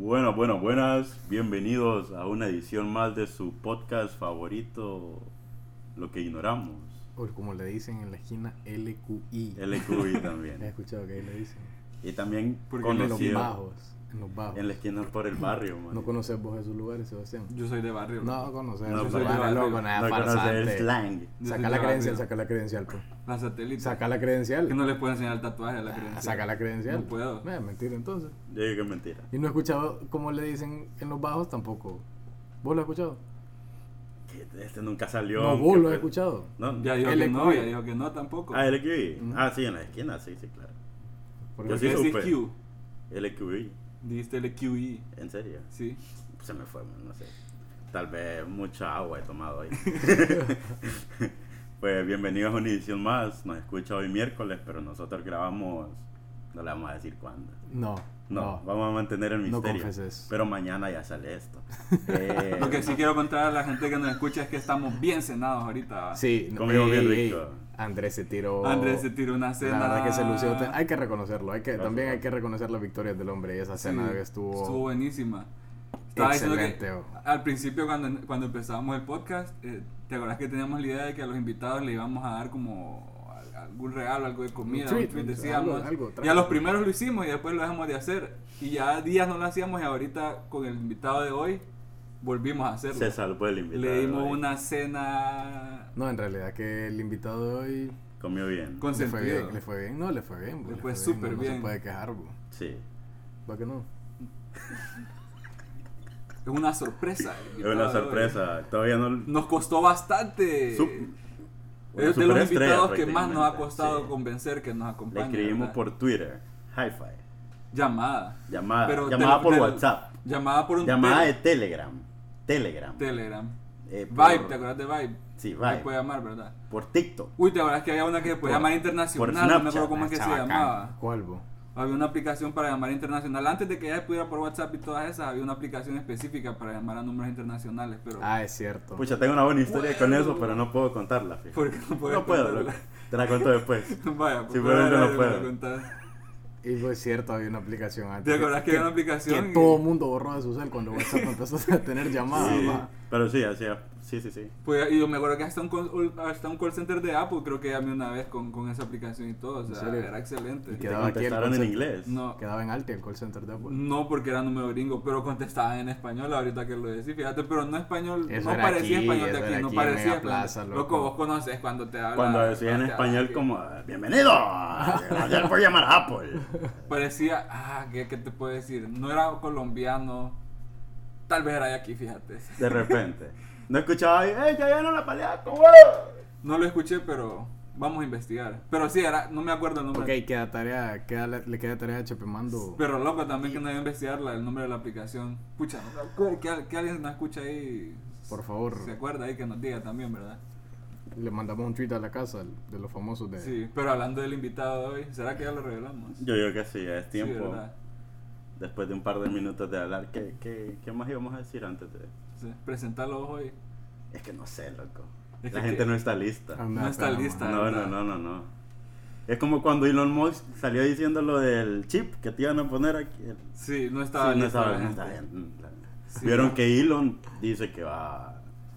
Bueno, bueno, buenas. Bienvenidos a una edición más de su podcast favorito, Lo que ignoramos. O como le dicen en la esquina, LQI. LQI He también. escuchado que ahí le dicen. Y también Porque en los conocido bajos. En los bajos. en la esquina por el barrio, man. ¿No conoces vos esos lugares, Sebastián? Yo soy de barrio. No conoces. No, esos lugares, loco, No nada conoces el slang. Saca la de credencial, saca la credencial, pues. La satélite. Saca la credencial. Que no le puedo enseñar el tatuaje a la Ah, credencial. Saca la credencial. No puedo. Eh, mentira entonces. Yo digo que es mentira. Y no he escuchado cómo le dicen en los bajos tampoco. ¿Vos lo has escuchado? Este nunca salió. No, vos lo has escuchado. No. Ya dijo que no, ya dijo que no tampoco. Ah, LQI. Ah, sí, en la esquina, sí, sí, claro. Porque Yo sí. LQI. Dijiste el QI. ¿En serio? Sí. Se me fue, no sé. Tal vez mucha agua he tomado hoy. pues bienvenidos a una edición más. Nos escucha hoy miércoles, pero nosotros grabamos. No le vamos a decir cuándo. No. No, vamos a mantener el No misterio. confeses. pero mañana ya sale esto. Eh, Lo que sí quiero contar a la gente que nos escucha es que estamos bien cenados ahorita. Sí, Comimos bien rico. Andrés se tiró. Andrés se tiró una cena. La verdad que se lució. Hay que reconocerlo. Hay que, Gracias, también hay que reconocer las victorias del hombre. Y esa Sí, cena que estuvo. Estuvo buenísima. Estaba diciendo que Excelente, oh. al principio cuando, cuando empezábamos el podcast, eh, ¿te acuerdas que teníamos la idea de que a los invitados le íbamos a dar como al- algún regalo, algo de comida, Un algo- algo, y a los primeros lo hicimos y después lo dejamos de hacer. Y ya días no lo hacíamos y ahorita con el invitado de hoy volvimos a hacerlo. se salvó el invitado. Le dimos hoy. una cena No, en realidad que el invitado de hoy Comió bien. con le fue bien, le fue bien, no le fue bien, Le fue bien, súper no, No bien. se puede quejar, bro. Sí. ¿Va que no? Es una sorpresa. Es una de hoy. sorpresa. Todavía no. Nos costó bastante. Sup- es de los invitados que más nos ha costado sí. convencer que nos Le acompañen. escribimos ¿verdad? por Twitter. Hi-Fi. llamada. Llamada. Pero llamada por WhatsApp. Llamada por un Llamada de tel- Telegram. Telegram. Telegram. Eh, por- Vibe, ¿te acuerdas de Vibe? Sí, Vibe. puede llamar, ¿verdad? Por TikTok. Uy, ¿te acuerdas que había una que se podía llamar por internacional? No me acuerdo Snapchat. cómo es que se llamaba. ¿Cuál? Había una aplicación para llamar internacional. Antes de que ya pudiera por WhatsApp y todas esas, había una aplicación específica para llamar a números internacionales. Pero, Ah, es cierto. Pucha, tengo una buena historia con eso, pero no puedo contarla. fíjate. ¿por qué no puedes No puedo. Te la cuento después. Vaya, pues, Simplemente no puedo. Y fue cierto, había una aplicación antes. ¿Te acuerdas que había una aplicación? Que y- todo el mundo borró de su cel cuando WhatsApp empezó a tener llamadas, Sí, pero sí, así, sí, sí, sí. Pues, y yo me acuerdo que hasta un, call, hasta un call center de Apple creo que llamé una vez con, con esa aplicación y todo. O ¿En sea, era excelente. Y Quedaba aquí el contestaron en inglés. No, Quedaba en Alti el call center de Apple. no porque era número gringo, pero contestaban en español ahorita que lo decís, fíjate, pero no español, Eso no era parecía aquí, español de aquí, no parecía Plaza, español. loco. vos conoces cuando te hablan. Cuando decían en español como, bienvenido, gracias por llamar a Apple. Parecía, ah, ¿qué, qué te puedo decir? No era colombiano, tal vez era de aquí, fíjate. De repente. No escuchaba, ¡eh, ya vieron la paleaco, No lo escuché, pero vamos a investigar. Pero sí, era, no me acuerdo el nombre. Ok, queda tarea, queda, le queda tarea a Chepe Mando. Pero loco también que no iba a investigar la- el nombre de la aplicación. Pucha, que, que- que alguien nos escucha ahí. Por favor, Se acuerda ahí que nos diga también, ¿verdad? le mandamos un tweet a la casa de los famosos de... Sí, pero hablando del invitado de hoy, ¿será que ya lo revelamos? Yo digo que sí, ya es Sí, tiempo. ¿verdad? Después de un par de minutos de hablar, ¿qué, qué, qué más íbamos a decir antes de...? Sí, presentarlo hoy. Es que no sé, loco. Es La que- gente no está lista. Ah, No está lista. No, no, ¿verdad? no, no, no. Es como cuando Elon Musk salió diciendo lo del chip que te iban a poner aquí. Sí, no Sí, estaba no lista no estaba bien. Sí, Vieron no. que Elon dice que va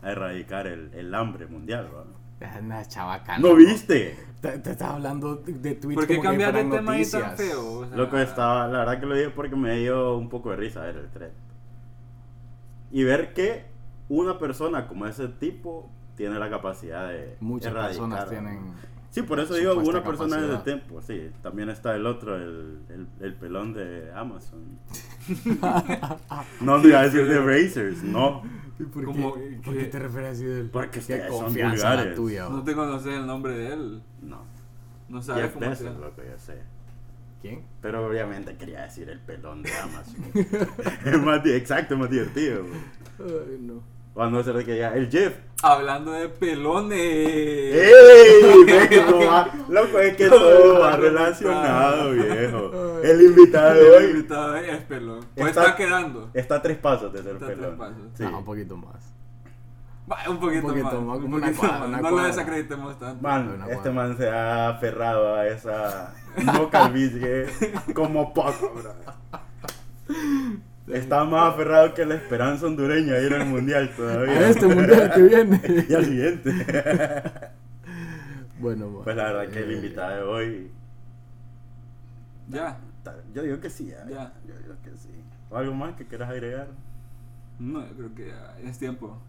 a erradicar el, el hambre mundial, ¿va? Es una chabacana. ¿No viste? Te, te estaba hablando de, tweets ¿Por qué como que cambiar de tema ahí tan feo? O sea, Loco estaba, la verdad que lo dije porque me dio un poco de risa ver el thread. Y ver que una persona como ese tipo tiene la capacidad de Muchas erradicar, personas tienen... Sí, por eso digo una persona de capacidad. tiempo, sí. También está el otro, el, el, el pelón de Amazon. no, no iba a decir de Razers, no. ¿Y ¿Por, Como qué, ¿Por qué te refieres así de él? Porque Qué ustedes son confianza la vulgares. tuya. No te conoces el nombre de él. No. No sabes Jeff cómo Bezos, loco, yo sé. ¿Quién? Pero obviamente quería decir el pelón de Amazon. es más, exacto, es más divertido. Ay, no. O a no ser de que diga, el Jeff. Hablando de pelones. ¡Ey! Ve que no va- Loco, es que todo va relacionado, viejo. El invitado de El hoy invitado es pelón. Pues Está- está, quedando. está a tres pasos de ser Está a tres pelón. pasos. Sí. No, un poquito más. Va, un poquito, Un poquito más. más, un poquito cuadra, más. no lo desacreditemos tanto. Man, este man se ha aferrado a esa no calvicie como poco, bro. Estaba más aferrado que la esperanza hondureña ir al mundial todavía. A este mundial que viene. y al siguiente. Bueno, ma, Pues la verdad que el eh, invitado de hoy. Ya. Yo digo que sí, ya. Ya. Yo digo que sí. ¿O algo más que quieras agregar? No, yo creo que ya es tiempo.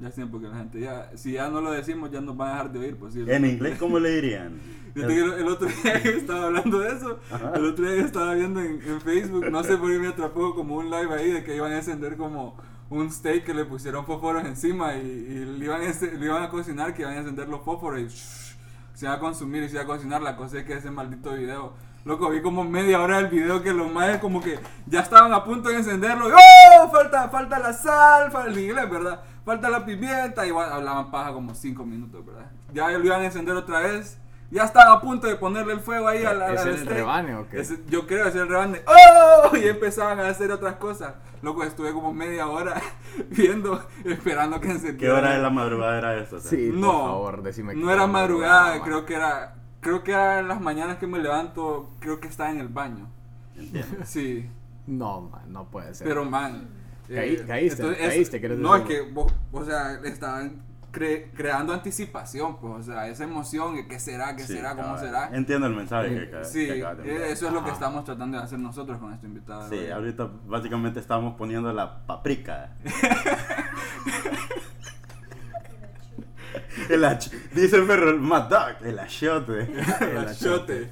Ya es tiempo que la gente ya. Si ya no lo decimos, ya nos van a dejar de oír, pues sí. En inglés, ¿cómo le dirían? El, el otro día que estaba hablando de eso, Ajá. el otro día que estaba viendo en, en Facebook, no sé por qué me atrapó como un live ahí de que iban a encender como un steak que le pusieron fósforos encima y, y le, iban a, ence- le iban a cocinar, que iban a encender los fósforos y shh, se iba a consumir y se iba a cocinar. La cosa es que ese maldito video, loco, vi como media hora del video que los más como que ya estaban a punto de encenderlo. Y, ¡Oh! Falta, falta la sal, falta el inglés, ¿verdad? Falta la pimienta. Igual hablaban paja como 5 minutos, ¿verdad? Ya lo iban a encender otra vez. Ya estaban a punto de ponerle el fuego ahí a la, ¿Es al el steak. rebane o qué? Ese- yo creo que es el rebane. ¡Oh! Y empezaban a hacer otras cosas. Loco, estuve como media hora viendo, esperando que encendiera. ¿Qué hora de la madrugada era eso? Sí, No, por favor, decime no era madrugada, ma. creo que era, creo que en las mañanas que me levanto, creo que estaba en el baño. Entiendo. Sí, No, man, no puede ser. pero man. Caí- caíste, es- caíste, ¿quieres No, es que vos, o sea, estaban cre- creando anticipación, pues, o sea, esa emoción, que qué será, qué Sí, será, cómo será. Entiendo el mensaje que, Sí, que de eh, eso es lo que Ajá. estamos tratando de hacer nosotros con nuestro invitado. Sí, ahorita básicamente estamos poniendo la paprika. el ach- dice Ferro, Mad Dog, el achote. el achote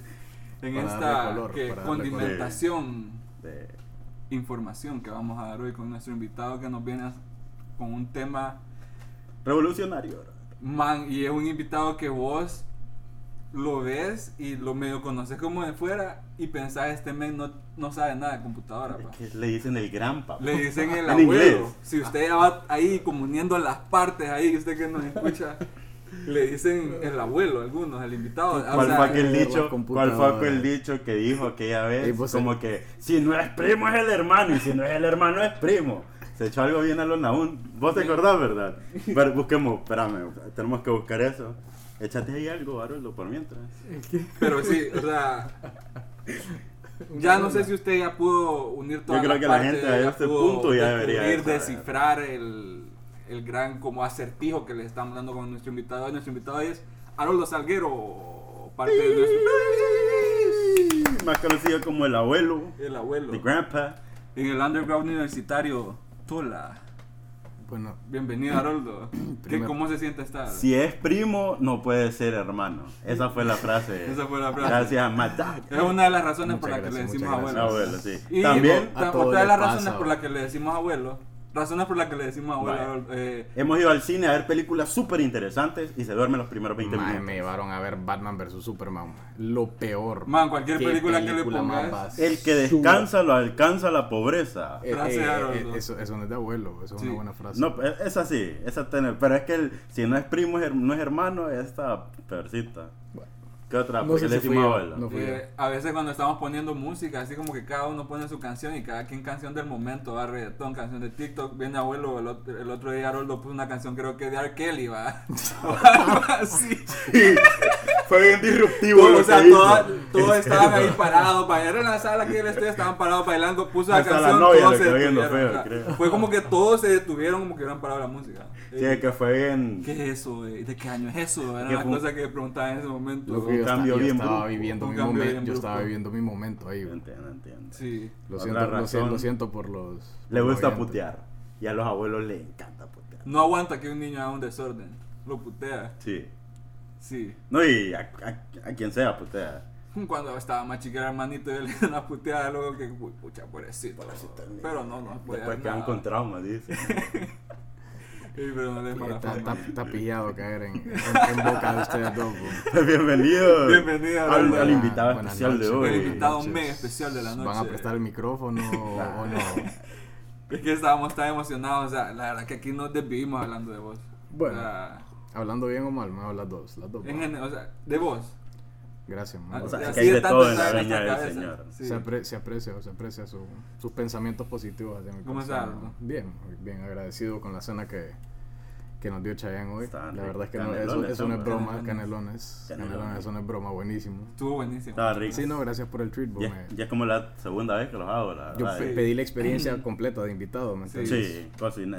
en Para esta color, que condimentación, De- información que vamos a dar hoy con nuestro invitado que nos viene a- con un tema revolucionario. Man, y es un invitado que vos lo ves y lo medio conoces como de fuera y pensás, este men no, no sabe nada de computadora. pa". Es que le dicen el gran papá. Le dicen el abuelo. inglés. Si usted ya va ahí como uniendo las partes ahí, usted que nos escucha, le dicen el abuelo, algunos, el invitado. O ¿Cuál sea, fue aquel dicho? ¿Cuál fue aquel dicho que dijo aquella vez? Vos como que si no es primo es el hermano y si no es el hermano es primo. Se echó algo bien a los Naún. ¿Vos te acordás, verdad? Pero busquemos, espérame, tenemos que buscar eso. Échate ahí algo, Haroldo, por mientras. Pero sí, o sea. Ya no sé si usted ya pudo unir todas creo las que la gente a este pudo punto ya debería saber. descifrar el, el gran como acertijo que le estamos dando con nuestro invitado. Nuestro invitado es Haroldo Salguero, parte de nuestro Más conocido como el abuelo, el abuelo the grandpa. en el underground universitario Tola. Bueno, Bienvenido Haroldo. ¿Qué, ¿Cómo se siente estar? Si es primo, no puede ser hermano. Esa fue la frase. Esa fue la frase. Gracias a Matt Dog. Es una de las razones por Muchas las que le decimos abuelo. Abuelo, sí. Y También A otra de las pasa, razones por las que le decimos abuelo, razones por las que le decimos abuelo, Vaya. eh, hemos ido al cine a ver películas súper interesantes y se duermen los primeros 20 mae, minutos. me llevaron a ver Batman vs Superman. Lo peor. Man, cualquier ¿Qué película que le película pongas. El que descansa lo alcanza la pobreza. Eh, eh, eh, eso, eso no es de abuelo, eso es Sí. una buena frase. No, es es así, esa tiene- pero es que el- si no es primo, es no es hermano, esta peorcita. ¿Qué otra? No Porque sé le si fui yo, no fui eh, a veces cuando estamos poniendo música, así como que cada uno pone su canción y cada quien canción del momento, va reggaetón, canción de TikTok, viene abuelo, el otro, el otro día Haroldo puso una canción creo que de R. Kelly, va, así. Fue bien disruptivo. Todo, lo o sea, que toda- todos estaban ahí parados, para en la sala que él estudia, estaban parados bailando, puso la Hasta la canción, novia todos se detuvieron, feo, o sea, creo. Fue como que todos se detuvieron como que hubieran parado la música. Sí, Eh, que fue bien. ¿Qué es eso? güey? ¿De qué año es eso? Era Que la fue un- cosa que preguntaba en ese momento. Un yo, cambio estaba, yo viviendo Un mi momento. bien Yo estaba brusco. viviendo mi momento ahí. güey. Entiendo, entiendo. Sí. Lo siento, lo, siento, lo siento por los. Le gusta oyentes. putear. Y a los abuelos les encanta putear. No aguanta que un niño haga un desorden. Lo putea. Sí. Sí. No, y a, a- a quien sea putea. Cuando estaba más chica el hermanito, yo le di una puteada, luego que, pucha, pobrecito. Pero no, no puede Después quedan con trauma, dice. Está, fama. está, está pillado caer en, en, en boca de ustedes dos. Bienvenido. Bienvenido, al, al invitado Buenas especial de noches. hoy. El invitado mega especial de la noche. ¿Van a prestar el micrófono o, no? Es que estábamos tan emocionados, o sea, la verdad que aquí nos desvivimos hablando de vos. Bueno. O sea, Hablando bien o mal, me hablo las dos. Las dos. en o sea, de vos. Gracias, man. Ah, O sea, así que hay de todo en está la viña del cabeza. Señor. Sí. Se, apre- se aprecia, se aprecia su- sus pensamientos positivos hacia mi ¿Cómo está? Bien, bien agradecido con la cena que, que nos dio Chayanne hoy. Estaban La verdad es que no, eso, eso no es broma, canelones. canelones. Eso no es broma, buenísimo. Estuvo buenísimo. Estaba rico. Sí, no, gracias por el treat, Ya, me- ya es como la segunda vez que los hago, la Yo verdad. pe- Sí. pedí la experiencia completa de invitado, ¿me Sí. entiendes? Sí, cocina.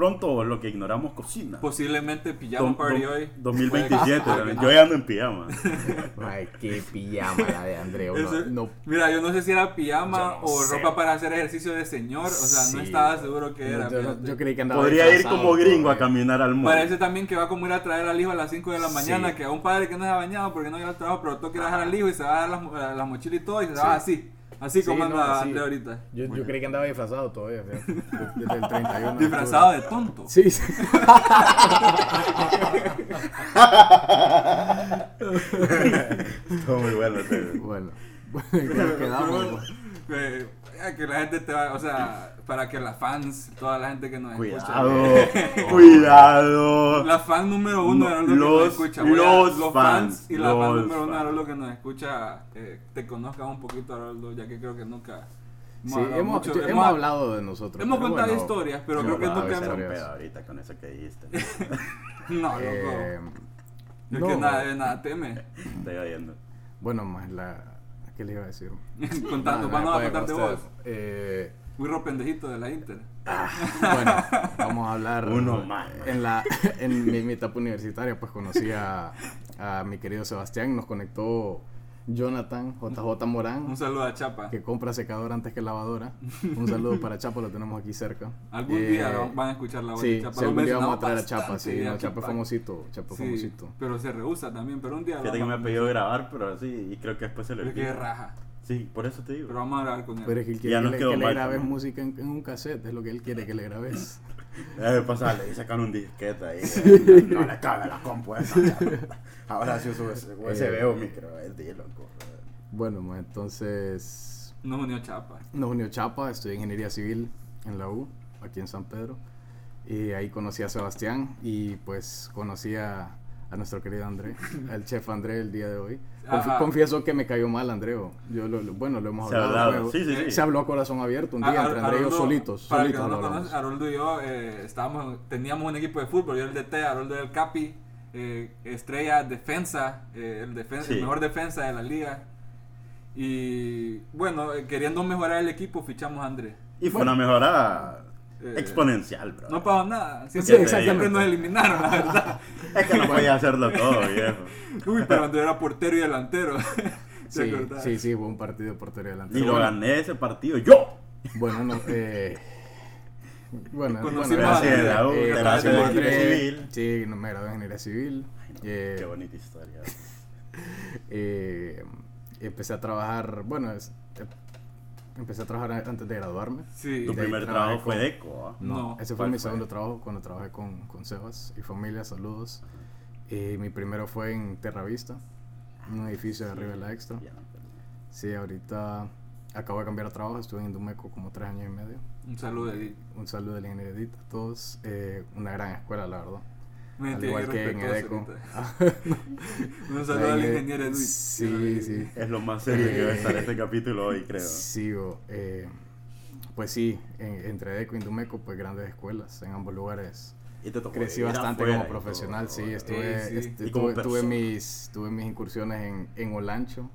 Pronto lo que ignoramos cocina. Posiblemente pijama Dom- party hoy. 2027. Puede- también. Yo ya ando en pijama. Ay, qué pijama la de Andreu. No, no, Mira, yo no sé si era pijama Yo no o sé. ropa para hacer ejercicio de señor. O sea, no Sí. estaba seguro que era. yo, fíjate. yo creí que andaba Podría ir como gringo a caminar al mundo. Parece también que va como ir a traer al hijo a las 5 de la mañana, Sí. que a un padre que no se ha bañado porque no llega al trabajo, pero toca ir a dejar al hijo y se va a dar las, mo- la mochila y todo y se va así. Así Sí, como no, anda sí. André ahorita. Yo, yo creí que andaba disfrazado todavía, fíjate, desde el 31. de Disfrazado de tonto. Sí, sí. Estuvo muy bueno. Bueno, bueno, quedamos. Eh, que la gente te va, o sea, para que las fans, toda la gente que nos Cuidado, escucha. cuidado. La fan número uno No, era lo que los- nos escucha. Voy a- los los fans, fans y la fan los número uno era lo que nos escucha. eh, te conozcan un poquito, Haroldo, ya que creo que nunca. Sí, hablado hemos, mucho. yo- hemos hablado de nosotros. hemos contado bueno, historias, pero hemos creo que nunca Se hemos. ahorita con eso que dijiste. No, loco. Eh, es no. que nada, de nada teme. Estoy oyendo. Bueno, más la. ¿Qué le iba a decir? Contando, Ah, vamos a puede contarte con vos. Eh, Muy pendejito de la Inter. bueno, vamos a hablar. Uno más. En, la, en mi, mi etapa universitaria, pues conocí a, a mi querido Sebastián. Nos conectó Jonathan JJ Morán, Un saludo a Chapa. que compra secadora antes que lavadora. Un saludo para Chapa, lo tenemos aquí cerca. Algún Eh, día lo- van a escuchar la voz Sí, de Chapa. sí, Lo algún día vamos a traer a Chapa, sí. No, Chapa es famosito, Chapa es Sí, famosito. pero se rehúsa también, pero un día lo Fíjate que me a pidió grabar, pero sí, y creo que después se le Pero que raja. Sí, por eso te digo. Pero vamos a grabar con él. Pero es que él quiere que, le- que grabes música en, en un cassette, es lo que él quiere que le grabes. Eh, pasale, y sacan un disquete ahí. eh, No le cabe la compu esa. Ahora sí uso USB o micro, es de loco. Bueno, ma, entonces Nos unió Chapa. nos unió Chapa, estudié ingeniería civil en la U, aquí en San Pedro. Y ahí conocí a Sebastián y pues conocí a, a nuestro querido André, al chef André el día de hoy. Ajá. confieso que me cayó mal Andreo. Yo lo, lo- bueno, lo hemos Se hablado. hablado, sí, sí, sí. Se habló a corazón abierto un día entre André y yo Haroldo- solitos. Para que solitos no lo hablamos. conoce, Haroldo y yo eh, estábamos, teníamos un equipo de fútbol. Yo el DT, Haroldo era el Capi, eh, estrella defensa, eh, el, defen- Sí. el mejor defensa de la liga. Y bueno, eh, queriendo mejorar el equipo, fichamos a André. Y fue una mejora Eh, exponencial, bro. No pasó nada. Sí, Siempre, exactamente. nos eliminaron, la verdad. Es que no podía hacerlo todo, viejo. Uy, pero André era portero y delantero. ¿Te Sí, sí, sí, fue un partido de portería delante. Y lo Bueno, gané ese partido yo. Bueno, no, eh, bueno, Conocimos bueno, a gracias, André, la U, eh, gracias, de civil. Sí, no, me gradué de ingeniería civil. Eh, Qué bonita historia. eh, empecé a trabajar, bueno, es- eh, empecé a trabajar antes de graduarme. Sí. Tu primer trabajo fue con- de eco, ¿ah? No, No, ese fue ¿cuál mi fue? segundo trabajo cuando trabajé con, con Sebas y familia, saludos. Eh, mi primero fue en Terravista, un edificio de arriba de la Extra. Sí, ahorita acabo de cambiar de trabajo, estuve en Indumeco como tres años y medio. Un saludo de Un saludo de la ingeniería Edith a todos. Eh, una gran escuela, la verdad. Me Al igual que en Edeco. ahorita. Un saludo al ingeniero Edwin. Sí, sí. Es lo más serio que va a estar este capítulo hoy, creo. Sigo. eh, pues sí, en- entre Edeco y Indumeco, pues grandes escuelas en ambos lugares. Y te tocó Crecí bastante como profesional, todo, sí. Estuve, Sí, sí. este, Y como tuve, mis, tuve mis incursiones en, en Olancho.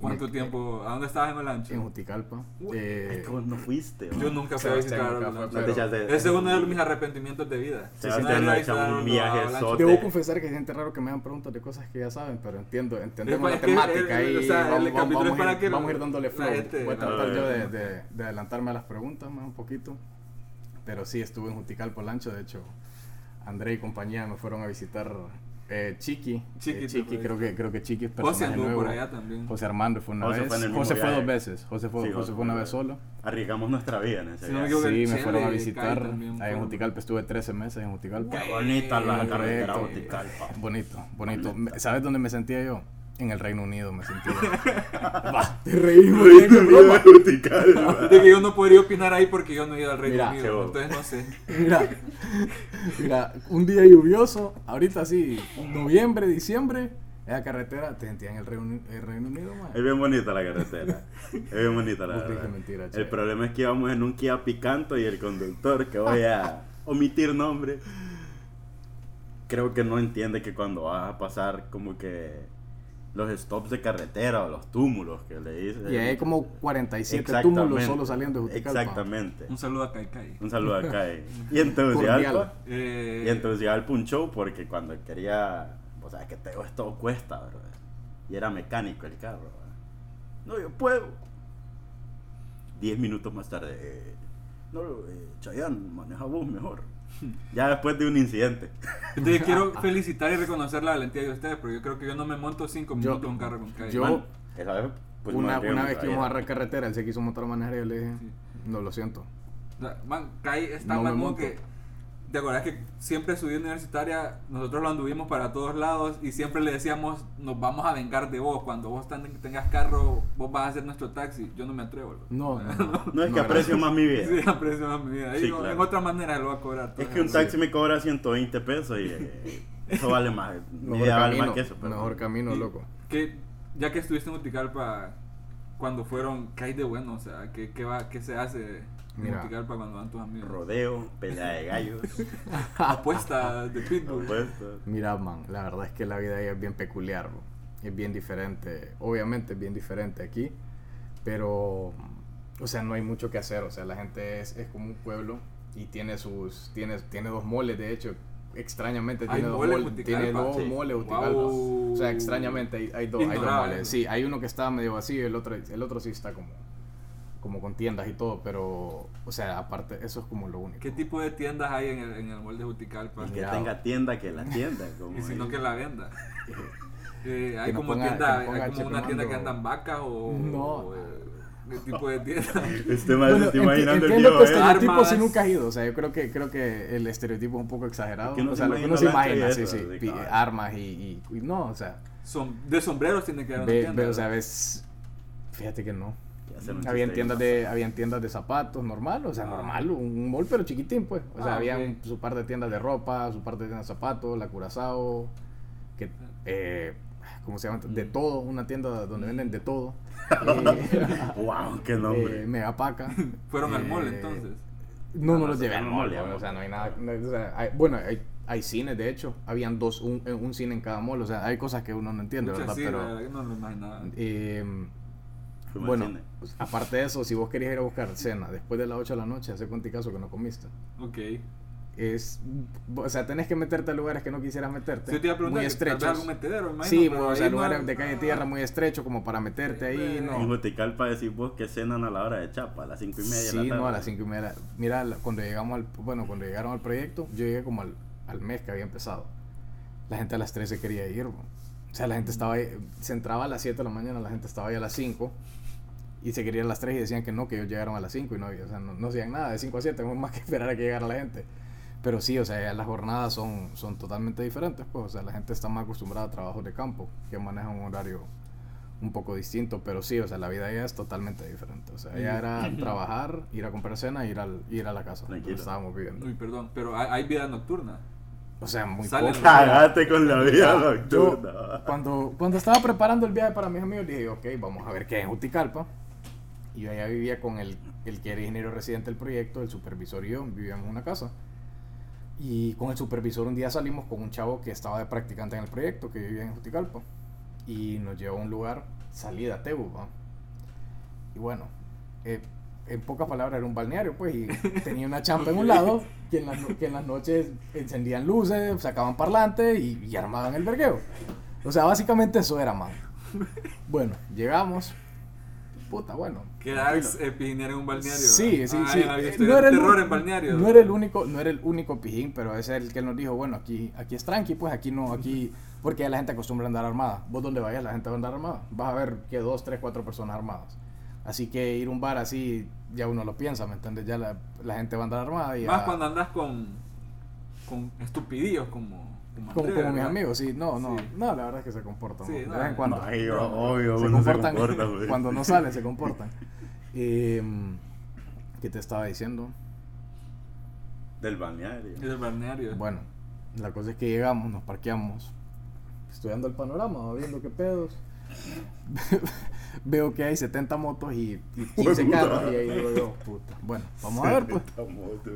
¿Cuánto Me- tiempo? ¿A dónde estabas en el ancho? En Juticalpa. Eh, vos no fuiste, ¿o? Yo nunca fui a visitar Ese es uno de mis arrepentimientos de vida. No visitar echaba un viaje. Debo confesar que es gente raro que me hagan preguntas de cosas que ya saben, pero entiendo, entendemos Es la temática eh, y o sea, el vamos, a para ir, que vamos a ir la- dándole flow. gente- Voy a tratar Ah, yo de, ya. de- de adelantarme a las preguntas más un poquito. Pero sí, estuve en Jutical Polancho, de hecho, André y compañía me fueron a visitar eh, Chiqui. Chiqui Eh, Chiqui, fue. creo que, creo que Chiqui es José personaje anduvo nuevo. por allá también. José Armando fue una José vez. fue José fue viaje. dos veces. José fue, Sí, José fue una vez solo. Arriesgamos nuestra vida en ese viaje. Sí, el me Chele, fueron a visitar. también Ahí en. Juticalpa estuve 13 meses en Juticalpa. Qué bonita la carretera. Juticalpa. Bonito, bonito. Me- ¿Sabes dónde me sentía yo? En el Reino Unido me sentía. Va, te qué Unido broma. de que yo no podría opinar ahí porque yo no he ido al Reino Mira, Unido. Entonces no sé. Mira, mira, un día lluvioso, ahorita sí, noviembre, diciembre, esa carretera te sentía en el Reino, el Reino Unido, man. Es bien bonita la carretera. Es bien bonita la mentira, che. El problema es que íbamos en un Kia Picanto y el conductor, que voy a omitir nombre, creo que no entiende que cuando vas a pasar como que los stops de carretera o los túmulos que le dicen. Y hay como 47 Exactamente. túmulos solo saliendo de Juticalpa. Exactamente. Un saludo a Kai Kai. Un saludo acá. eh. Y en Tegucigalpa, Cordial. Eh, y en Tegucigalpa un show porque cuando quería, o sea, que te, esto cuesta, ¿verdad? Y era mecánico el carro, ¿verdad? No, yo puedo. Diez minutos más tarde, eh, no, eh, Chayanne, maneja vos mejor. Ya después de un incidente. Entonces quiero felicitar y reconocer la valentía de ustedes, pero yo creo que yo no me monto cinco minutos en un carro con Kai. yo- Man, esa vez, pues, una una vez que íbamos a agarrar carretera, él se quiso montar a manejar y yo le dije, Sí. no lo siento. O sea, man, Kai está No me man como monto. que. ¿Te acuerdas que siempre su vida universitaria nosotros lo anduvimos para todos lados y siempre le decíamos, nos vamos a vengar de vos? Cuando vos tengas carro, vos vas a ser nuestro taxi. Yo no me atrevo. No, no, no. No es que aprecio más mi vida. Sí, aprecio más mi vida. Sí, Digo, claro. En otra manera lo va a cobrar. Es que un taxi me cobra 120 pesos y eh, eso vale más. Mi Mejor vale camino, más que eso. Pero mejor camino, Y loco. Que, ya que estuviste en Uticalpa, cuando fueron, ¿qué hay de bueno? O sea, ¿qué, qué, va, qué se hace Mira. Uticalpa cuando van tus amigos? Rodeo, pelea de gallos, Apuesta de Pitbull. apuestas. Mira, man, la verdad es que la vida ahí es bien peculiar, bro. es bien diferente. Obviamente es bien diferente aquí, pero, o sea, no hay mucho que hacer. O sea, la gente es, es como un pueblo y tiene sus, tiene, tiene dos moles, de hecho. Extrañamente ¿Hay tiene dos, moles, tiene dos Sí. moles. Guau. O sea, extrañamente hay, hay dos, hay dos moles. Sí, hay uno que está medio vacío y el otro, el otro sí está como, como con tiendas y todo, pero, o sea, aparte, eso es como lo único. ¿Qué tipo de tiendas hay en el, en el mall de Juticalpa? Y que tenga tienda, que la tienda. Como Y si no que la venda. Eh, hay Que no como, ponga- tienda, no hay como una Chepe tienda que andan vacas o, No. o, eh, ¿qué tipo de tienda. Este se Bueno, está enti- imaginando el ese. estereotipo Armas. si nunca has ido. O sea, yo creo que, creo que el estereotipo es un poco exagerado. Que uno o se sea, lo que imagina uno se imagina, sí, sí. armas y, y- y no, o sea, Son, de sombreros tiene que haber una tienda. ve, o sea, ves, fíjate que no. Chiste tiendas de, habían tiendas de zapatos normal, o sea, Ah. normal, un mall pero chiquitín pues. O sea, Ah, habían ok. su par de tiendas de ropa, su par de tiendas de zapatos, la Curazao, que, eh, ¿cómo se llama? De todo, una tienda donde venden de todo. Eh, Wow, qué nombre. eh, Megapaca. Fueron al mall Eh, entonces. No, Ah, no no los llevé al mall, o sea, no hay no. nada. no, o sea, hay- bueno, hay, hay cines, de hecho. Habían dos, un, eh, un cine en cada mall, o sea, hay cosas que uno no entiende, ¿verdad? sí, Pero, verdad que no lo imaginaba. eh, Fuimos al bueno, cine. pues, aparte de eso, si vos querías ir a buscar cena después de las 8 de la noche, hace caso que no comiste. Ok. Es, o sea, tenés que meterte a lugares que no quisieras meterte. Sí, te iba a preguntar muy estrechos. algún metedero, imagino, Sí, pero o sea, ahí no- lugares de calle tierra muy estrecho como para meterte ahí, Eh, En no. Juticalpa decís vos que cenan a la hora de chapa, a las 5 y media de Sí, la tarde. no, a las 5 y media. Mira, cuando llegamos al, bueno, cuando llegaron al proyecto, yo llegué como al, al mes que había empezado. La gente a las 3 se quería ir, bro. O sea, la gente estaba ahí, se entraba a las 7 de la mañana, la gente estaba ahí a las 5 y se querían a las 3 y decían que no, que ellos llegaron a las 5 y no, había- o sea, no, no hacían nada, de 5 a 7, tenemos más que esperar a que llegara la gente. Pero sí, o sea, las jornadas son, son totalmente diferentes, pues, o sea, la gente está más acostumbrada a trabajos de campo, que manejan un horario un poco distinto, pero sí, o sea, la vida ya es totalmente diferente. O sea, ya era trabajar, ir a comprar cena, ir, al, ir a la casa, donde Tranquilo. estábamos viviendo. Uy, perdón, pero hay, hay vida nocturna. O sea, muy Salen poco. Cagate con la vida Yo, nocturna. cuando, cuando estaba preparando el viaje para mis amigos, dije, ok, vamos a ver qué es en Juticalpa. Y yo allá vivía con el, el que era ingeniero residente del proyecto, el supervisor y yo, vivíamos en una casa. Y con el supervisor un día salimos con un chavo que estaba de practicante en el proyecto, que vivía en Juticalpa. Y nos llevó a un lugar, salida a Tebu, ¿va? Y bueno, eh, en pocas palabras era un balneario, pues, y tenía una champa en un lado, que en, las, que en las noches encendían luces, sacaban parlantes y, y armaban el vergueo. O sea, básicamente eso era, man. Bueno, llegamos. Puta, bueno. Que Darks eh, en un balneario. Sí, sí, Ah, sí. historias de el terror un- en balneario. No era el único, no era el único pijín, pero ese es el que nos dijo, bueno, aquí, aquí es tranqui, pues aquí no, aquí, porque ya la gente acostumbra a andar armada. Vos donde vayas, la gente va a andar armada. Vas a ver que dos, tres, cuatro personas armadas. Así que ir a un bar así, ya uno lo piensa, ¿me entiendes? Ya la, la gente va a andar armada y Más cuando andas con, con estupidillos como, como, como, Andrés, como mis amigos, sí, no, no, Sí. no, la verdad es que se comportan Sí, ¿no? de no, vez en cuando. Ay, obvio, se comportan, comporta, cuando no salen se comportan. Eh, ¿Qué te estaba diciendo? Del balneario. Es el balneario. Bueno, la cosa es que llegamos, nos parqueamos, estudiando el panorama, viendo qué pedos. Veo que hay 70 motos y, y 15 Puta. carros y ahí digo yo, puta. Bueno, vamos a ver pues.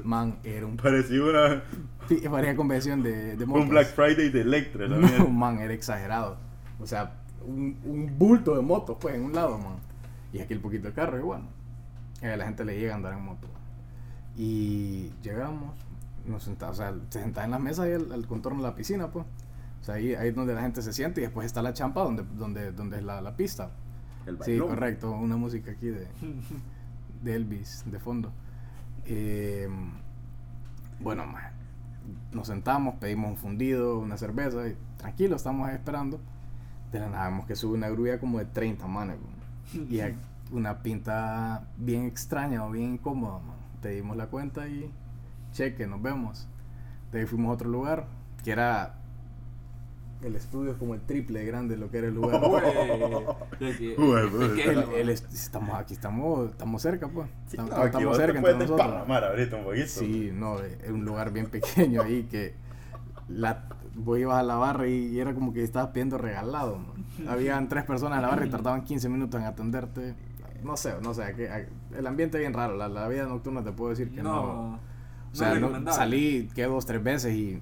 Man, era un Parecía una, pi- parecía convención de, de motos. un Black Friday de Electra. la No, man, era exagerado. O sea, un, un bulto de motos, pues, en un lado, man. Y aquí el poquito de carro, y bueno. A la gente le llega a andar en moto. Y llegamos, nos sentamos, o sea, se sentaba en las mesas al, al contorno de la piscina, pues. O sea, ahí, ahí es donde la gente se siente y después está la champa donde, donde, donde es la, la pista. El Sí, correcto, una música aquí de, de Elvis de fondo. Eh, bueno, man, nos sentamos, pedimos un fundido, una cerveza y tranquilo, estamos esperando. De la nada vemos que sube una grulla como de 30 manes man, y una pinta bien extraña o bien incómoda. man. Te dimos la cuenta y cheque, nos vemos. De ahí fuimos a otro lugar que era el estudio es como el triple de grande de lo que era el lugar. Que- que- estamos aquí, estamos, estamos cerca, pues. Sí, Estamos, no, aquí estamos cerca entre puedes nosotros. ahorita un poquito. Sí, no, es un lugar bien pequeño ahí que la, vos ibas a la barra y, y era como que estabas pidiendo regalado. ¿no? Habían tres personas en la barra y tardaban 15 minutos en atenderte. No sé, no sé, que, a- el ambiente es bien raro. La, la vida nocturna te puedo decir que no. no, o sea, no- salí, quedé dos, tres veces y,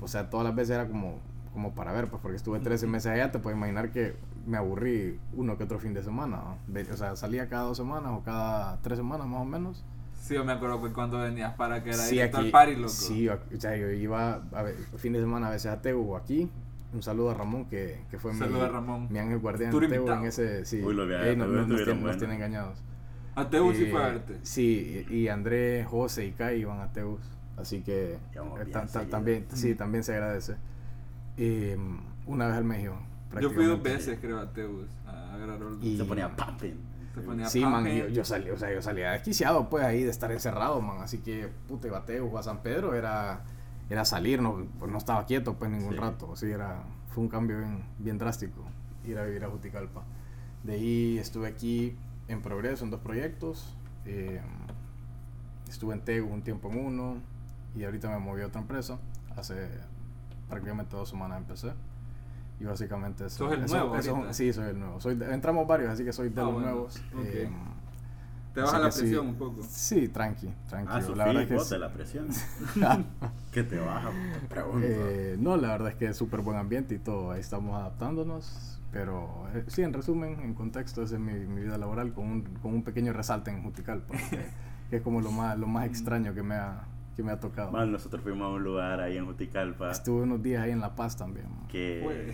o sea, todas las veces era como, como para ver, pues porque estuve 13 meses allá, te puedes imaginar que me aburrí uno que otro fin de semana. O sea, salía cada dos semanas o cada tres semanas más o menos. Sí, yo me acuerdo que cuando venías para que era Sí, directo aquí, al party, loco. sí, o sea, yo iba a ver, fin de semana a veces a Tegu o aquí. Un saludo a Ramón, que, que fue mi, Saludo a Ramón. mi ángel guardián de Tegu en ese... Sí, Uy, no- no- nos, tienen, nos buenos. tienen engañados. A Teu sí Eh, fue a verte. Sí, y Andrés, José y Kai iban a Teus. Así que eh, ta- ta- también, sí, también se agradece. Eh, una vez al mes iba, Yo fui dos veces, creo, a Teus. A agarrar Y- Se ponía. Se ponía Sí, man, yo, yo salí, o sea, yo salía desquiciado pues ahí de estar encerrado, man. Así que, puta, iba a Teus o a San Pedro era, era salir, no, pues no estaba quieto pues ningún Sí. rato. Sí, era, fue un cambio bien, bien drástico ir a vivir a Juticalpa. De ahí estuve aquí en progreso en dos proyectos. eh, estuve en Tegu un tiempo en uno y ahorita me moví a otra empresa. Hace prácticamente dos semanas empecé. Y básicamente eso. ¿Sos el eso- nuevo eso- ahorita? sí, soy el nuevo. Soy de- entramos varios, así que soy de Ah, los bueno, nuevos. ok. eh, Te baja la que sí. presión un poco. Sí, tranqui, Ah, tranquilo. su la verdad es que vos de la presión. ¿Qué te baja? Te eh, no, la verdad es que es súper buen ambiente y todo. Ahí estamos adaptándonos. Pero eh, sí, en resumen, en contexto, esa es mi, mi vida laboral con un, con un pequeño resalte en Juticalpa, que, que es como lo más, lo más extraño que me ha, que me ha tocado. Man, nosotros fuimos a un lugar ahí en Juticalpa Estuve unos días ahí en La Paz también. man. que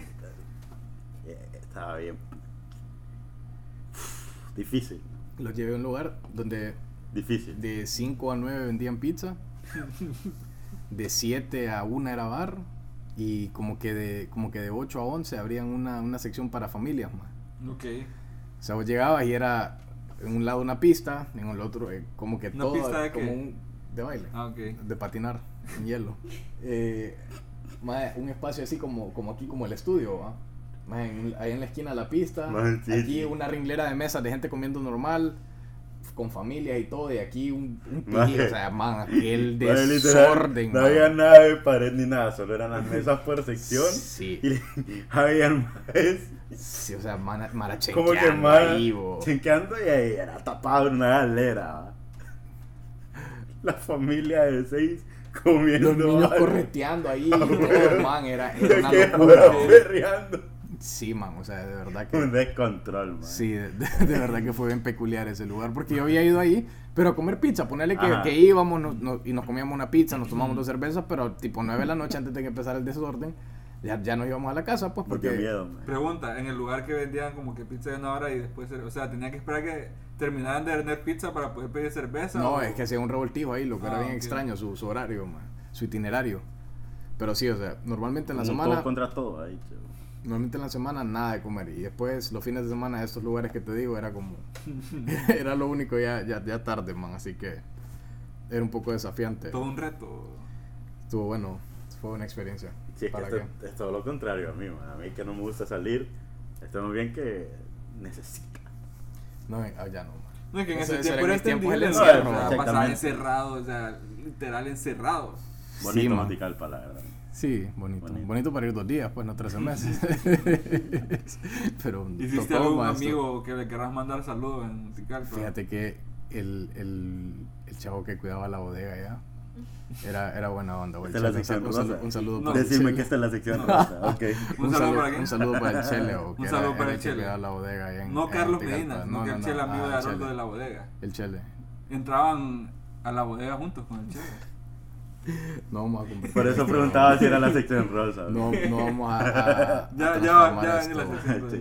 eh, estaba bien difícil, Los llevé a un lugar donde difícil. de 5 a 9 vendían pizza, de 7 a 1 era bar y como que de, como que de 8 a 11 abrían una, una sección para familias. man. Ok. O sea, vos llegabas y era en un lado una pista, en el otro eh, como que ¿Una todo pista de como qué? un de baile, Ah, ok. de patinar en hielo. Eh, mae, un espacio así como, como aquí, como el estudio, ¿va? Mae, en- ahí en la esquina la pista, Mae, sí, aquí sí. una ringlera de mesas de gente comiendo normal, con familia y todo, y aquí un, un o sea, man, aquel Man, literal, desorden, no man. había nada de pared ni nada, solo eran las mesas por sección. Sí, Y habían más sí, o sea, man, como que ahí, bo. chinqueando y ahí era tapado en una galera. La familia de seis comiendo. Los niños algo. correteando ahí, Ah, bueno. man, era, era una locura. perreando. Sí, man, o sea, de verdad Un que... descontrol, man. Sí, de, de- de verdad que fue bien peculiar ese lugar, porque yo había ido ahí, pero a comer pizza, ponerle que, que íbamos y nos comíamos una pizza, nos tomamos dos cervezas, pero tipo 9 de la noche antes de que empezara el desorden, ya, ya nos íbamos a la casa, pues Porque miedo, man. Pregunta, en el lugar que vendían como que pizza de una hora y después, o sea, tenía que esperar que terminaran de vender pizza para poder pedir cerveza. No, o- es que hacía un revoltijo ahí, lo que era Ah, bien extraño, su, su horario, man, su itinerario. Pero sí, o sea, normalmente en la Como semana... todo contra todo ahí, chavo. Normalmente en la semana nada de comer y después los fines de semana estos lugares que te digo era como era lo único ya, ya, ya tarde man así que era un poco desafiante Todo un reto. estuvo bueno fue una experiencia Sí, es que ¿Para esto, es todo lo contrario a mí, man. A mí que no me gusta salir, está muy bien que necesita. no allá no man. No, es que en Ese- ese tiempo era tiempos el encierro, o sea, exactamente. pasaban encerrados, o sea, literal encerrados. Bonito Sí, la verdad. Sí, bonito. Bonito. bonito. para ir dos días, pues no 13 meses. Pero ¿Hiciste algún maestro. amigo que le querrás mandar saludos en musical? Fíjate que el, el, el chavo que cuidaba la bodega ya era, era buena onda. güey. Esta es la Chele, sección un, saludo, rosa. un saludo No. para el que esta es la sección rosa. Ok. Un Un, saludo saludo, para quién? un saludo para el Chele. o Un que era- saludo era para el que Chele. cuidaba la bodega ahí en- No en Carlos. Medina, no, que el Chele amigo ah, de Haroldo Chele. de la bodega. El Chele. Entraban a la bodega juntos con el Chele. No vamos a convertir Por eso preguntaba si era la sección rosa. No, no vamos a. a- a Ya, ya, ya, en la sección rosa.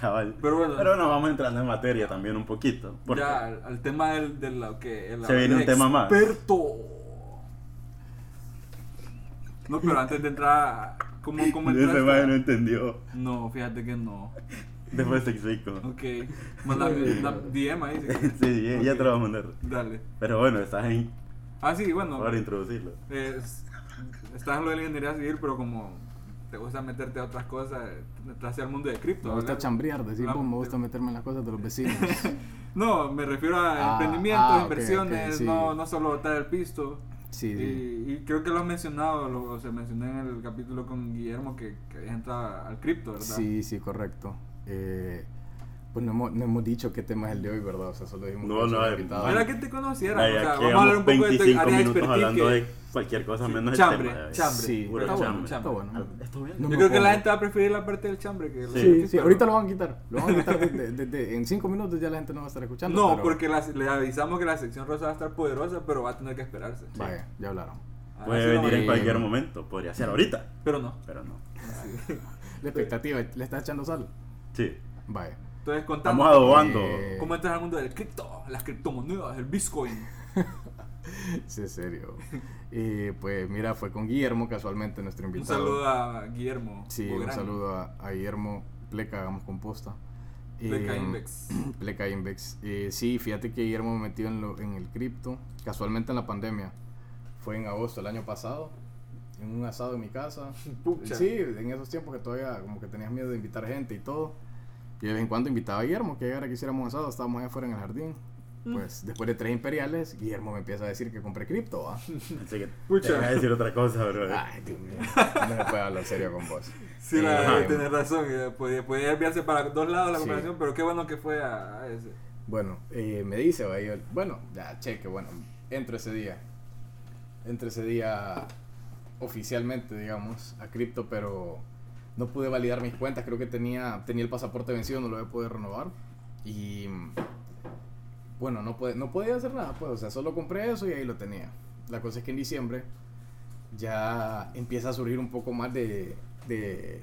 Cabal. Pero bueno. Pero bueno, vamos entrando en materia también un poquito. Ya, al, tema del, de lo que... el- Se viene el un tema más. Experto. No, pero antes de entrar... ¿Cómo, cómo ese entraste? man no entendió. No, fíjate que no. Después te explico. Ok. Mándame una DM ahí. si. Sí, ya, ya Ok. te lo voy a mandar. Dale. Pero bueno, estás en. Ah, sí, bueno. Para introducirlo. es- estás en lo de la ingeniería civil, pero como te gusta meterte a otras cosas, estás al mundo de cripto. Me gusta ¿verdad? chambrear, decir, "Vos, me gusta meterme en las cosas de los vecinos. No, me refiero a Ah, emprendimientos, ah, ok, inversiones, ok, sí. no, no solo botar el pisto. Sí, Y, sí. y creo que lo has mencionado, lo, o sea, mencioné en el capítulo con Guillermo que, que entrado al cripto, ¿verdad? Sí, sí, correcto. Eh, pues no hemos, no hemos dicho qué tema es el de hoy, ¿verdad? O sea, solo dijimos No, que no, somos invitados. Era que te conociera, Ay, o sea, vamos a hablar un poco de tu 25 área de minutos hablando que- de cualquier cosa Sí, menos chambre, el tema. chambre. Sí, Puro está bueno, chambre. está bueno. Ah, ¿Esto bien? No Yo me creo que la gente va a preferir la parte del chambre que el Sí, Sí, sí, ahorita lo van a quitar. Lo van a quitar de- de- de- de- en cinco minutos ya la gente no va a estar escuchando. No, pero- porque la- le avisamos que la sección rosa va a estar poderosa, pero va a tener que esperarse. Vaya, ya hablaron. Ah, Puede venir en eh, cualquier momento. Podría ser ahorita. Pero no. Pero no. La expectativa, ¿le estás echando sal? Sí. Vaya. Entonces, contando Estamos adobando. Eh, cómo entras al mundo del cripto, las criptomonedas, el Bitcoin. Sí, es serio. Y pues mira, fue con Guillermo casualmente nuestro Un invitado. saludo a Guillermo. Sí, un saludo a, a Guillermo Pleca, hagamos composta. Pleca Eh, Invex. Pleca Invex. Eh, sí, fíjate que Guillermo me metió en, lo- en el cripto, casualmente en la pandemia. Fue en agosto del año pasado, en un asado en mi casa. Pucha. Sí, en esos tiempos que todavía como que tenías miedo de invitar gente y todo. Y de vez en cuando invitaba a Guillermo que llegara que hiciéramos asado, estábamos allá afuera en el jardín. Mm. Pues después de tres imperiales, Guillermo me empieza a decir que compré cripto, ¿va? Así que Pucha. te voy a decir otra cosa, bro. Ay, Dios mío. No se puede hablar serio con vos. Sí, Eh, la verdad, ajá. tienes razón. eh, Podía, podía desviarse para dos lados la Sí. conversación, pero qué bueno que fue a, a ese. Bueno, eh, me dice, va, y yo, bueno, ya, cheque, bueno, entro ese día. Entro ese día oficialmente, digamos, a cripto, pero no pude validar mis cuentas. Creo que tenía, tenía el pasaporte vencido, no lo había podido renovar. Y bueno, no, puede, no podía hacer nada, pues, o sea, solo compré eso y ahí lo tenía. La cosa es que en diciembre ya empieza a surgir un poco más de, de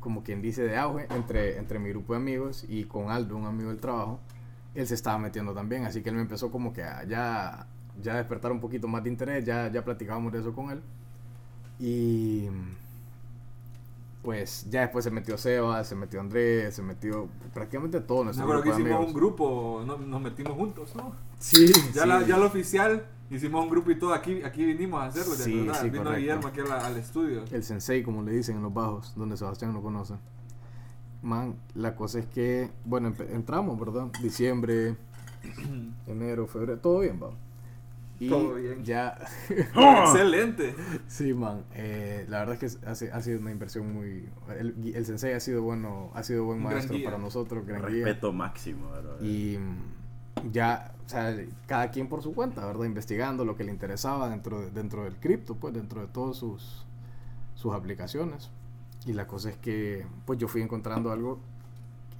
como quien dice, de auge entre, entre mi grupo de amigos y con Aldo, un amigo del trabajo. Él se estaba metiendo también, así que él me empezó como que a ya, ya despertar un poquito más de interés, ya, ya platicábamos de eso con él. Y pues ya después se metió Seba, se metió Andrés, se metió prácticamente todo nuestro que grupo de hicimos amigos. un grupo, no- nos metimos juntos, ¿no? Sí, Ya, sí. la, ya lo oficial, hicimos un grupo y todo. Aquí, aquí vinimos a hacerlo, ¿te Sí, sí, Vino. Guillermo aquí al estudio. El sensei, como le dicen en los bajos, donde Sebastián lo conoce. Man, la cosa es que, bueno, entramos, ¿verdad? Diciembre, enero, febrero, todo bien, va. Y Todo bien. ya, Excelente. sí, man, eh, la verdad es que ha, si- ha sido una inversión muy... El, el sensei ha sido bueno, ha sido buen maestro para nosotros, gran guía. Respeto máximo, bro. Y mm, ya, o sea, cada quien por su cuenta, ¿verdad? Investigando lo que le interesaba dentro, de- dentro del cripto, pues dentro de todas sus, sus aplicaciones. Y la cosa es que, pues yo fui encontrando algo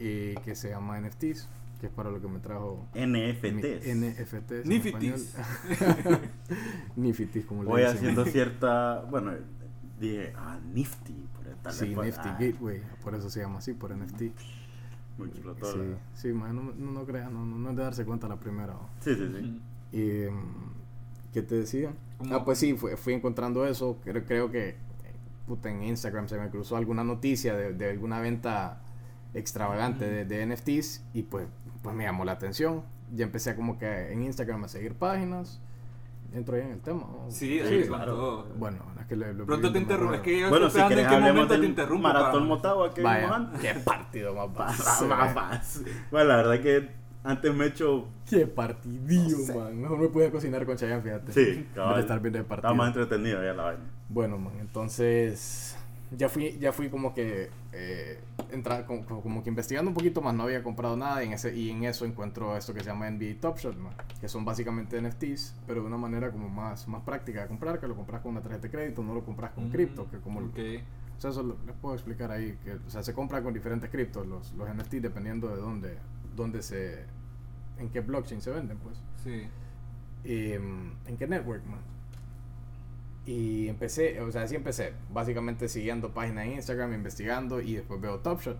eh, que se llama NFTs, que es para lo que me trajo mi- NFTs. NFTs. Nifitis. Nifitis, como le Voy dicen. haciendo cierta. Bueno, dije, ah, Nifty. Por tal Sí, Nifty ah, Gateway, por eso se llama así, por NFT. Muy explotó, Sí, ¿verdad? sí, man, no, no, no creas, no, no, no es de darse cuenta la primera. Sí, sí, sí. Y, mm, ¿Qué te decía? ¿Cómo? Ah, pues sí, fui, fui encontrando eso. Creo, creo que puta, en Instagram se me cruzó alguna noticia de, de alguna venta extravagante de, de NFTs y pues, pues me llamó la atención. Ya empecé como que en Instagram a seguir páginas. Entro ya en el tema. ¿no? Sí, Sí, claro. todo. Bueno, es que lo, lo Pronto te interrumpo. Es que yo Bueno, estoy si querés en qué momento te interrumpo. Maratón Motagua que Vaya, qué partido más va, va. Bueno, la verdad que Antes me echo. Qué partidillo, No sé. man. Mejor me pude cocinar con Chayanne, fíjate. Sí, cabal. estar viendo el partido. Estaba más entretenido ya la vaina. Bueno, man, entonces ya fui, ya fui como que eh, entrar, como, como- que investigando un poquito más, no había comprado nada y en, ese, y en eso encuentro esto que se llama NBA Top Shot, man, que son básicamente NFTs, pero de una manera como más, más práctica de comprar, que lo compras con una tarjeta de crédito, no lo compras con Mm, cripto, que como... O sea, eso lo- les puedo explicar ahí, que o sea, se compra con diferentes criptos los, los NFTs dependiendo de dónde, dónde se... en qué blockchain se venden, pues. Sí. Em, ¿En qué network, man? Y empecé, o sea, así empecé, básicamente siguiendo páginas de Instagram, investigando y después veo Top Shot.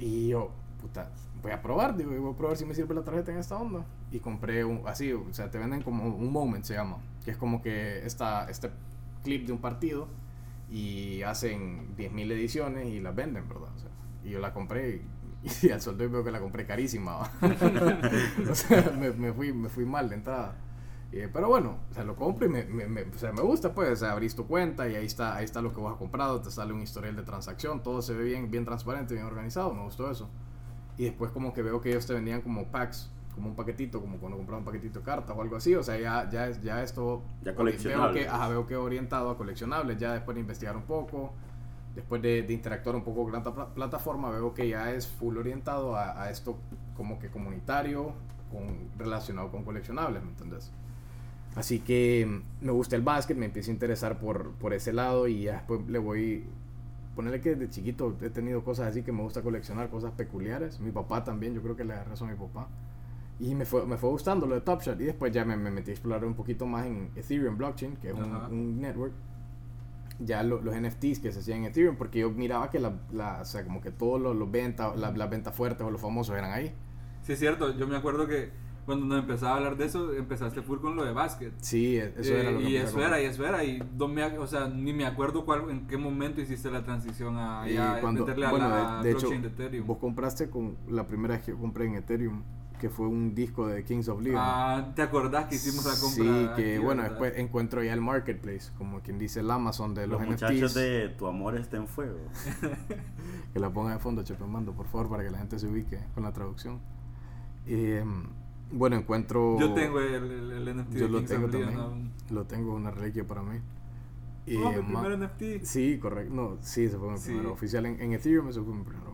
Y yo, puta, voy a probar, digo, voy a probar si me sirve la tarjeta en esta onda. Y compré un, así, o sea, te venden como un moment, se llama, que es como que esta, este clip de un partido y hacen 10.000 ediciones y las venden, ¿verdad? O sea, y yo la compré y, y al soldo veo que la compré carísima. o sea, me, me fui, me fui mal de entrada. Eh, pero bueno, o sea, lo compro y me, me, me- o sea, me gusta, pues, o sea, abrís tu cuenta y ahí está, ahí está lo que vos has comprado, te sale un historial de transacción, todo se ve bien, bien transparente, bien organizado, me gustó eso. Y después como que veo que ellos te vendían como packs, como un paquetito, como cuando compraba un paquetito de cartas o algo así, o sea, ya, ya, ya esto... Ya Veo coleccionable. que, ajá, veo que orientado a coleccionables, ya después de investigar un poco, después de, de interactuar un poco con la pla- plataforma, veo que ya es full orientado a, a esto como que comunitario, con, relacionado con coleccionables, ¿me entendés? Así que me gusta el básquet, me empiezo a interesar por, por ese lado y ya después le voy... Ponerle que desde chiquito he tenido cosas así que me gusta coleccionar, cosas peculiares. Mi papá también, yo creo que le da razón a mi papá. Y me fue, me fue gustando lo de Top Shot. Y después ya me, me metí a explorar un poquito más en Ethereum Blockchain, que es un, network. Ya lo- los NFTs que se hacían en Ethereum, porque yo miraba que la, la- o sea, como que todos los, los ventas, la- las ventas fuertes o los famosos eran ahí. Sí, es cierto. Yo me acuerdo que cuando nos empezaba a hablar de eso, empezaste full con lo de básquet. Sí, e- eso era Eh, lo que y empecé a eso era, y eso era, y no me, o sea, ni me acuerdo cuál, en qué momento hiciste la transición a, Y ya cuando- meterle a bueno, la de, de hecho, blockchain de Ethereum. vos compraste con la primera vez que compré en Ethereum, que fue un disco de Kings of Leon. Ah, ¿te acordás que hicimos la compra? Sí, que aquí, bueno, verdad? después encuentro ya el marketplace, como quien dice el Amazon de los, Los NFTs. muchachos de Tu amor está en fuego. Que la ponga de fondo, Chepe Mando, por favor, para que la gente se ubique con la traducción. Eh, bueno, encuentro. Yo tengo el, el, el NFT Yo de lo Kings tengo también. Lo tengo, una reliquia para mí. Y, ¿no? Oh, mi primer NFT. Sí, correcto. No, sí, ese fue mi Sí. primero. Oficial en, en Ethereum, ese fue mi primero.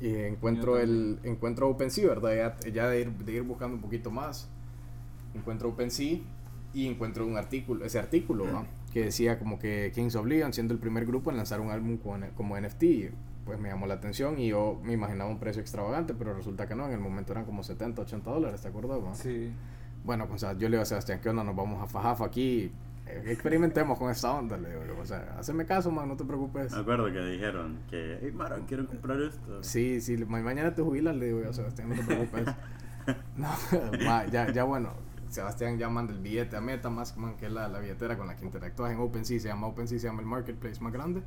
Y encuentro el encuentro OpenSea, ¿verdad? Ya, ya de, ir, de ir buscando un poquito más. Encuentro OpenSea y encuentro un artículo, ese artículo, ¿va? que decía como que Kings of Leon, siendo el primer grupo en lanzar un álbum con- como NFT, pues me llamó la atención y yo me imaginaba un precio extravagante, pero resulta que no, en el momento eran como 70, 80 dólares, ¿te acuerdas? va? Sí. Bueno, pues, o sea, yo le digo a Sebastián, ¿qué onda? Nos vamos a fajafa aquí, eh, experimentemos con esta onda, le digo, yo, o sea, haceme caso, man, no te preocupes. Me acuerdo que dijeron que, hey, Mara, quiero comprar esto. Sí, sí, ma- mañana te jubilas, le digo yo a Sebastián, no te preocupes. no, ma, ya, ya bueno, Sebastián ya manda el billete a MetaMask, man, que es la, la billetera con la que interactúas en OpenSea, se llama OpenSea, se llama el marketplace más grande.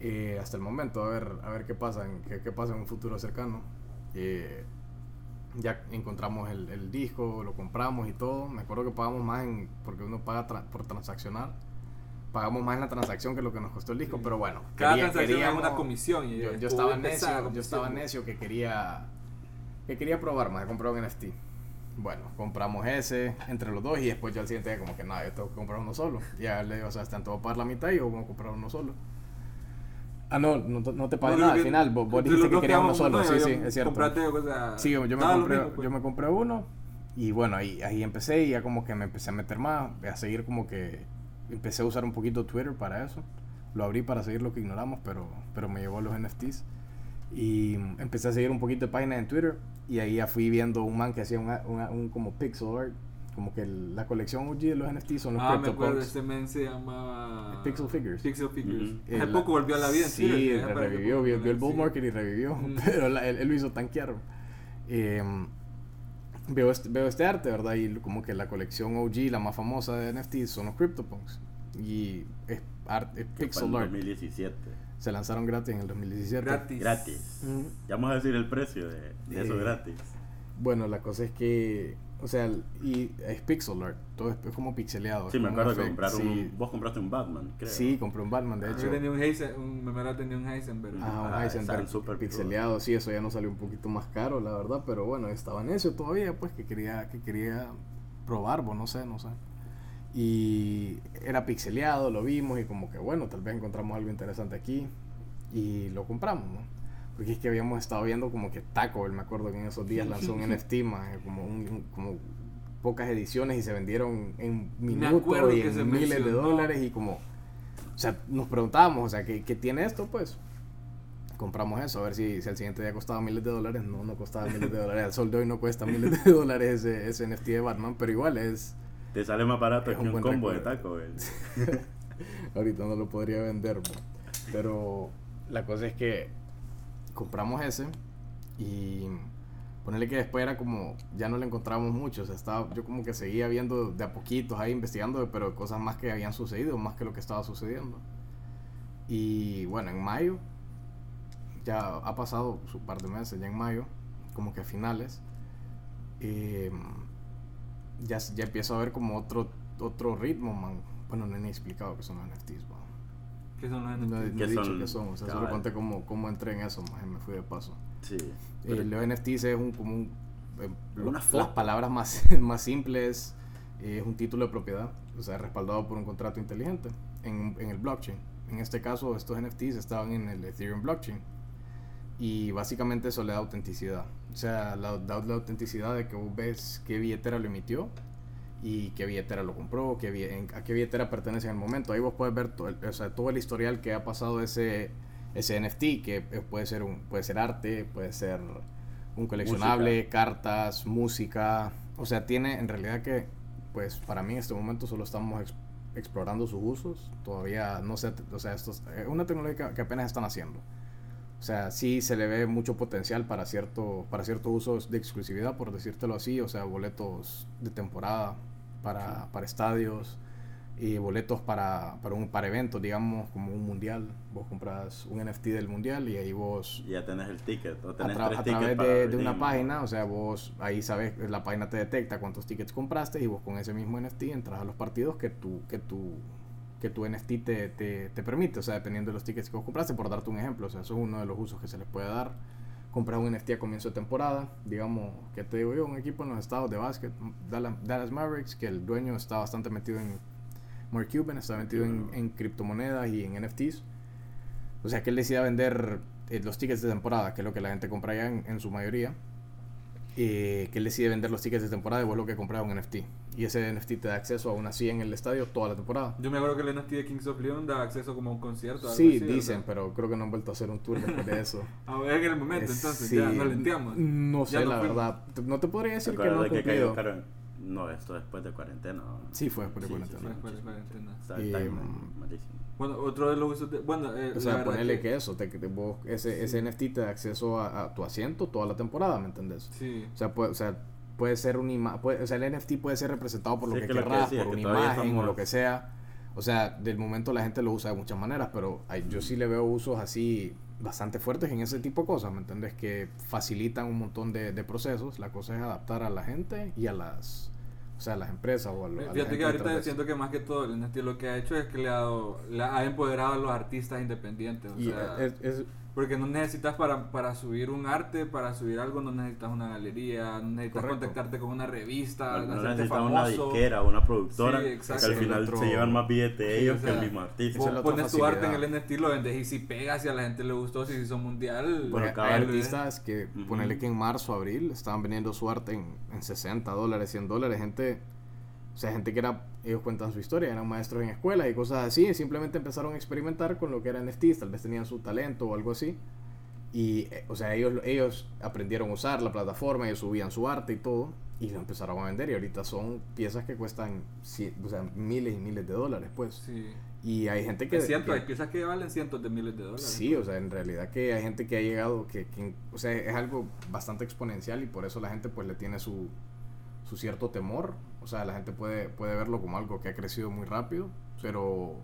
Eh, hasta el momento, a ver, a ver qué pasa, en, qué, qué pasa en un futuro cercano. Eh, ya encontramos el, el disco, lo compramos y todo. Me acuerdo que pagamos más en, porque uno paga tra- por transaccionar. Pagamos más en la transacción que lo que nos costó el disco, Sí. pero bueno. Cada quería- transacción queríamos- una comisión. Y yo, yo estaba necio, yo estaba comisión. necio que quería que quería probar más, comprar un NFT. Bueno, compramos ese entre los dos y después yo al siguiente día como que nada, yo tengo que comprar uno solo. Ya le digo, o sea, están todos pagar la mitad y yo voy a comprar uno solo. Ah, no, no, te- no te pagué nada al final, vos, vos dijiste que querías uno solo, sí, sí, es cierto. O sea, Sí, yo me, compré, mismo, pues. yo me compré uno y bueno, ahí, ahí empecé y ya como que me empecé a meter más, a seguir como que empecé a usar un poquito Twitter para eso. Lo abrí para seguir lo que ignoramos, pero, pero me llevó a los NFTs. Y empecé a seguir un poquito de páginas en Twitter y ahí ya fui viendo un man que hacía una- una- un como pixel art, como que el- la colección OG de los NFTs son los Ah, me acuerdo, este men se llamaba... Pixel Figures. Pixel Figures. Ujú. Hace El- poco volvió a la vida en Sí, Twitter, revivió, poco vio, vio el sí. bull market y revivió, Mm. pero la- él, él lo hizo tanquear. Eh, veo, este, veo este arte, ¿verdad? Y como que la colección OG, la más famosa de NFT, son los CryptoPunks. Y es, art, es pixel en art. 2017. Se lanzaron gratis en el 2017. Gratis. Gratis. Ya vamos a decir el precio de, de eso gratis. Bueno, la cosa es que O sea, y es pixel art, todo es, es como pixeleado. Sí, me acuerdo que compraron sí, un, vos compraste un Batman, creo. Sí, compré un Batman, de Yo hecho. tenía un Heisen, un, me acuerdo tenía un Heisenberg. Ah, un Ah, Heisenberg están súper pixeleado, sí, eso ya no salió un poquito más caro, la verdad, pero bueno, estaba en eso todavía, pues que quería, que quería probar, pues no sé, no sé. Y era pixeleado, lo vimos y como que bueno, tal vez encontramos algo interesante aquí y lo compramos, ¿no? Porque es que habíamos estado viendo como que Taco Bell, me acuerdo que en esos días lanzó un NFT más, como, un- como pocas ediciones y se vendieron en minutos y en miles de mencionó. dólares y como, o sea, nos preguntábamos, o sea, ¿qué, qué tiene esto? Pues compramos eso, a ver si, si al siguiente día costaba miles de dólares. No, no costaba miles de dólares. Al sol de hoy no cuesta miles de dólares ese, ese NFT de Batman, pero igual es. Te sale más barato Es que un un buen combo de recuerdo. taco, güey. Ahorita no lo podría vender, pero la cosa es que compramos ese y ponerle que después era como ya no le encontramos mucho, estaba, yo como que seguía viendo de a poquitos ahí investigando, pero cosas más que habían sucedido, más que lo que estaba sucediendo. Y bueno, en mayo, ya ha pasado su par de meses, ya en mayo, como que a finales, eh, ya, ya empiezo a ver como otro, otro ritmo, man. Bueno, no he explicado que son los NFTs. ¿Qué son los No, he- NFTs? no he ¿Qué dicho son? qué son, o sea, solo Cabal. conté cómo, cómo entré en eso, y me fui de paso. Sí. Eh, los NFTs es un, como un, eh, las palabras más, más simples, eh, es un título de propiedad, o sea, respaldado por un contrato inteligente en, en el blockchain. En este caso, estos NFTs estaban en el Ethereum blockchain. Y básicamente eso le da autenticidad. O sea, la- da la autenticidad de que vos ves qué billetera lo emitió y qué billetera lo compró, qué, en- a qué billetera pertenece en el momento. Ahí vos puedes ver todo el, o sea, todo el historial que ha pasado ese, ese NFT, que eh, puede ser, un, puede ser arte, puede ser un coleccionable, cartas, música. O sea, tiene en realidad que, pues para mí en este momento solo estamos ex- explorando sus usos. Todavía no sé, o sea, esto es eh, una tecnología que, que apenas están haciendo. O sea, sí se le ve mucho potencial para, cierto, para ciertos usos de exclusividad, por decírtelo así. O sea, boletos de temporada para, para estadios y boletos para, para, un, para eventos, digamos, como un mundial. Vos compras un NFT del mundial y ahí vos ya tenés el ticket. O a, tenés tra- tres a tickets través de, de una página, o sea, vos ahí sabes, la página te detecta cuántos tickets compraste y vos con ese mismo NFT entras a los partidos que tu, que tu, que tu NFT te, te, te permite, o sea, dependiendo de los tickets que vos compraste, por darte un ejemplo, o sea, eso es uno de los usos que se les puede dar. Compras un NFT a comienzo de temporada, digamos, que te digo yo, un equipo en los estados de básquet, Dallas, Mavericks, que el dueño está bastante metido en Mark Cuban, está metido en, en criptomonedas y en NFTs. O sea, que él decida vender eh, los tickets de temporada, que es lo que la gente compra ya en, en su mayoría. Eh, que él decide vender los tickets de temporada y vos lo que compras es un NFT. Y ese NFT te da acceso a una así en el estadio toda la temporada. Yo me acuerdo que el NFT de Kings of Leon da acceso como a un concierto. algo Sí, así, dicen, ¿verdad? pero creo que no han vuelto a hacer un tour después de eso. Ah, es en el momento, Eh, entonces, sí, ya, no lenteamos. No sé, no la fuimos. verdad. No te podría ¿Te decir que no han de que cayó cumplido. caro? No, esto después de cuarentena. ¿no? Sí, fue después de Sí, sí, cuarentena. sí. Después de cuarentena. Está el Y, malísimo. Bueno, otro de los usos de... Bueno, eh, O sea, ponerle que, eso, te, te- vos, ese, Sí. ese NFT te da acceso a, a tu asiento toda la temporada, ¿me entendés? Sí. O sea, puede, o sea, puede ser un ima puede, o sea, el NFT puede ser representado por lo Sí, que que querrás, decía, por que una imagen o lo que sea. O sea, del momento la gente lo usa de muchas maneras, pero hay- yo sí le veo usos así bastante fuertes en ese tipo de cosas, ¿me entiendes? Que facilitan un montón de, de procesos. La cosa es adaptar a la gente y a las, o sea, a las empresas o a, lo- a la Fíjate que ahorita de siento que más que todo el lo que ha hecho es que le ha dado, le ha empoderado a los artistas independientes. O. Y sea, es- es- porque no necesitas para, para subir un arte, para subir algo, no necesitas una galería, no necesitas Correcto. contactarte con una revista, No, no necesitas famoso. una disquera o una productora Sí, que al final otro- se llevan más billete Sí, ellos o que el mismo artista. Vos pones tu arte en el NFT, lo vendes y si pega, si a la gente le gustó, si se hizo mundial. Bueno, hay artistas que, Ujú. ponerle que en marzo, abril, estaban vendiendo su arte en, en 60 dólares, 100 dólares. Gente, o sea, gente que era, ellos cuentan su historia, eran maestros en escuelas y cosas así. Y simplemente empezaron a experimentar con lo que era NFTs. Tal vez tenían su talento o algo así. Y, eh, o sea, ellos, ellos aprendieron a usar la plataforma, ellos subían su arte y todo. Y lo empezaron a vender. Y ahorita son piezas que cuestan o sea, miles y miles de dólares, pues. Sí. Y hay gente que. Es cierto, que- hay piezas que valen cientos de miles de dólares. Sí, o sea, en realidad que hay gente que ha llegado, que, que- o sea, es algo bastante exponencial y por eso la gente pues le tiene su, su cierto temor. O sea, la gente puede, puede verlo como algo que ha crecido muy rápido, pero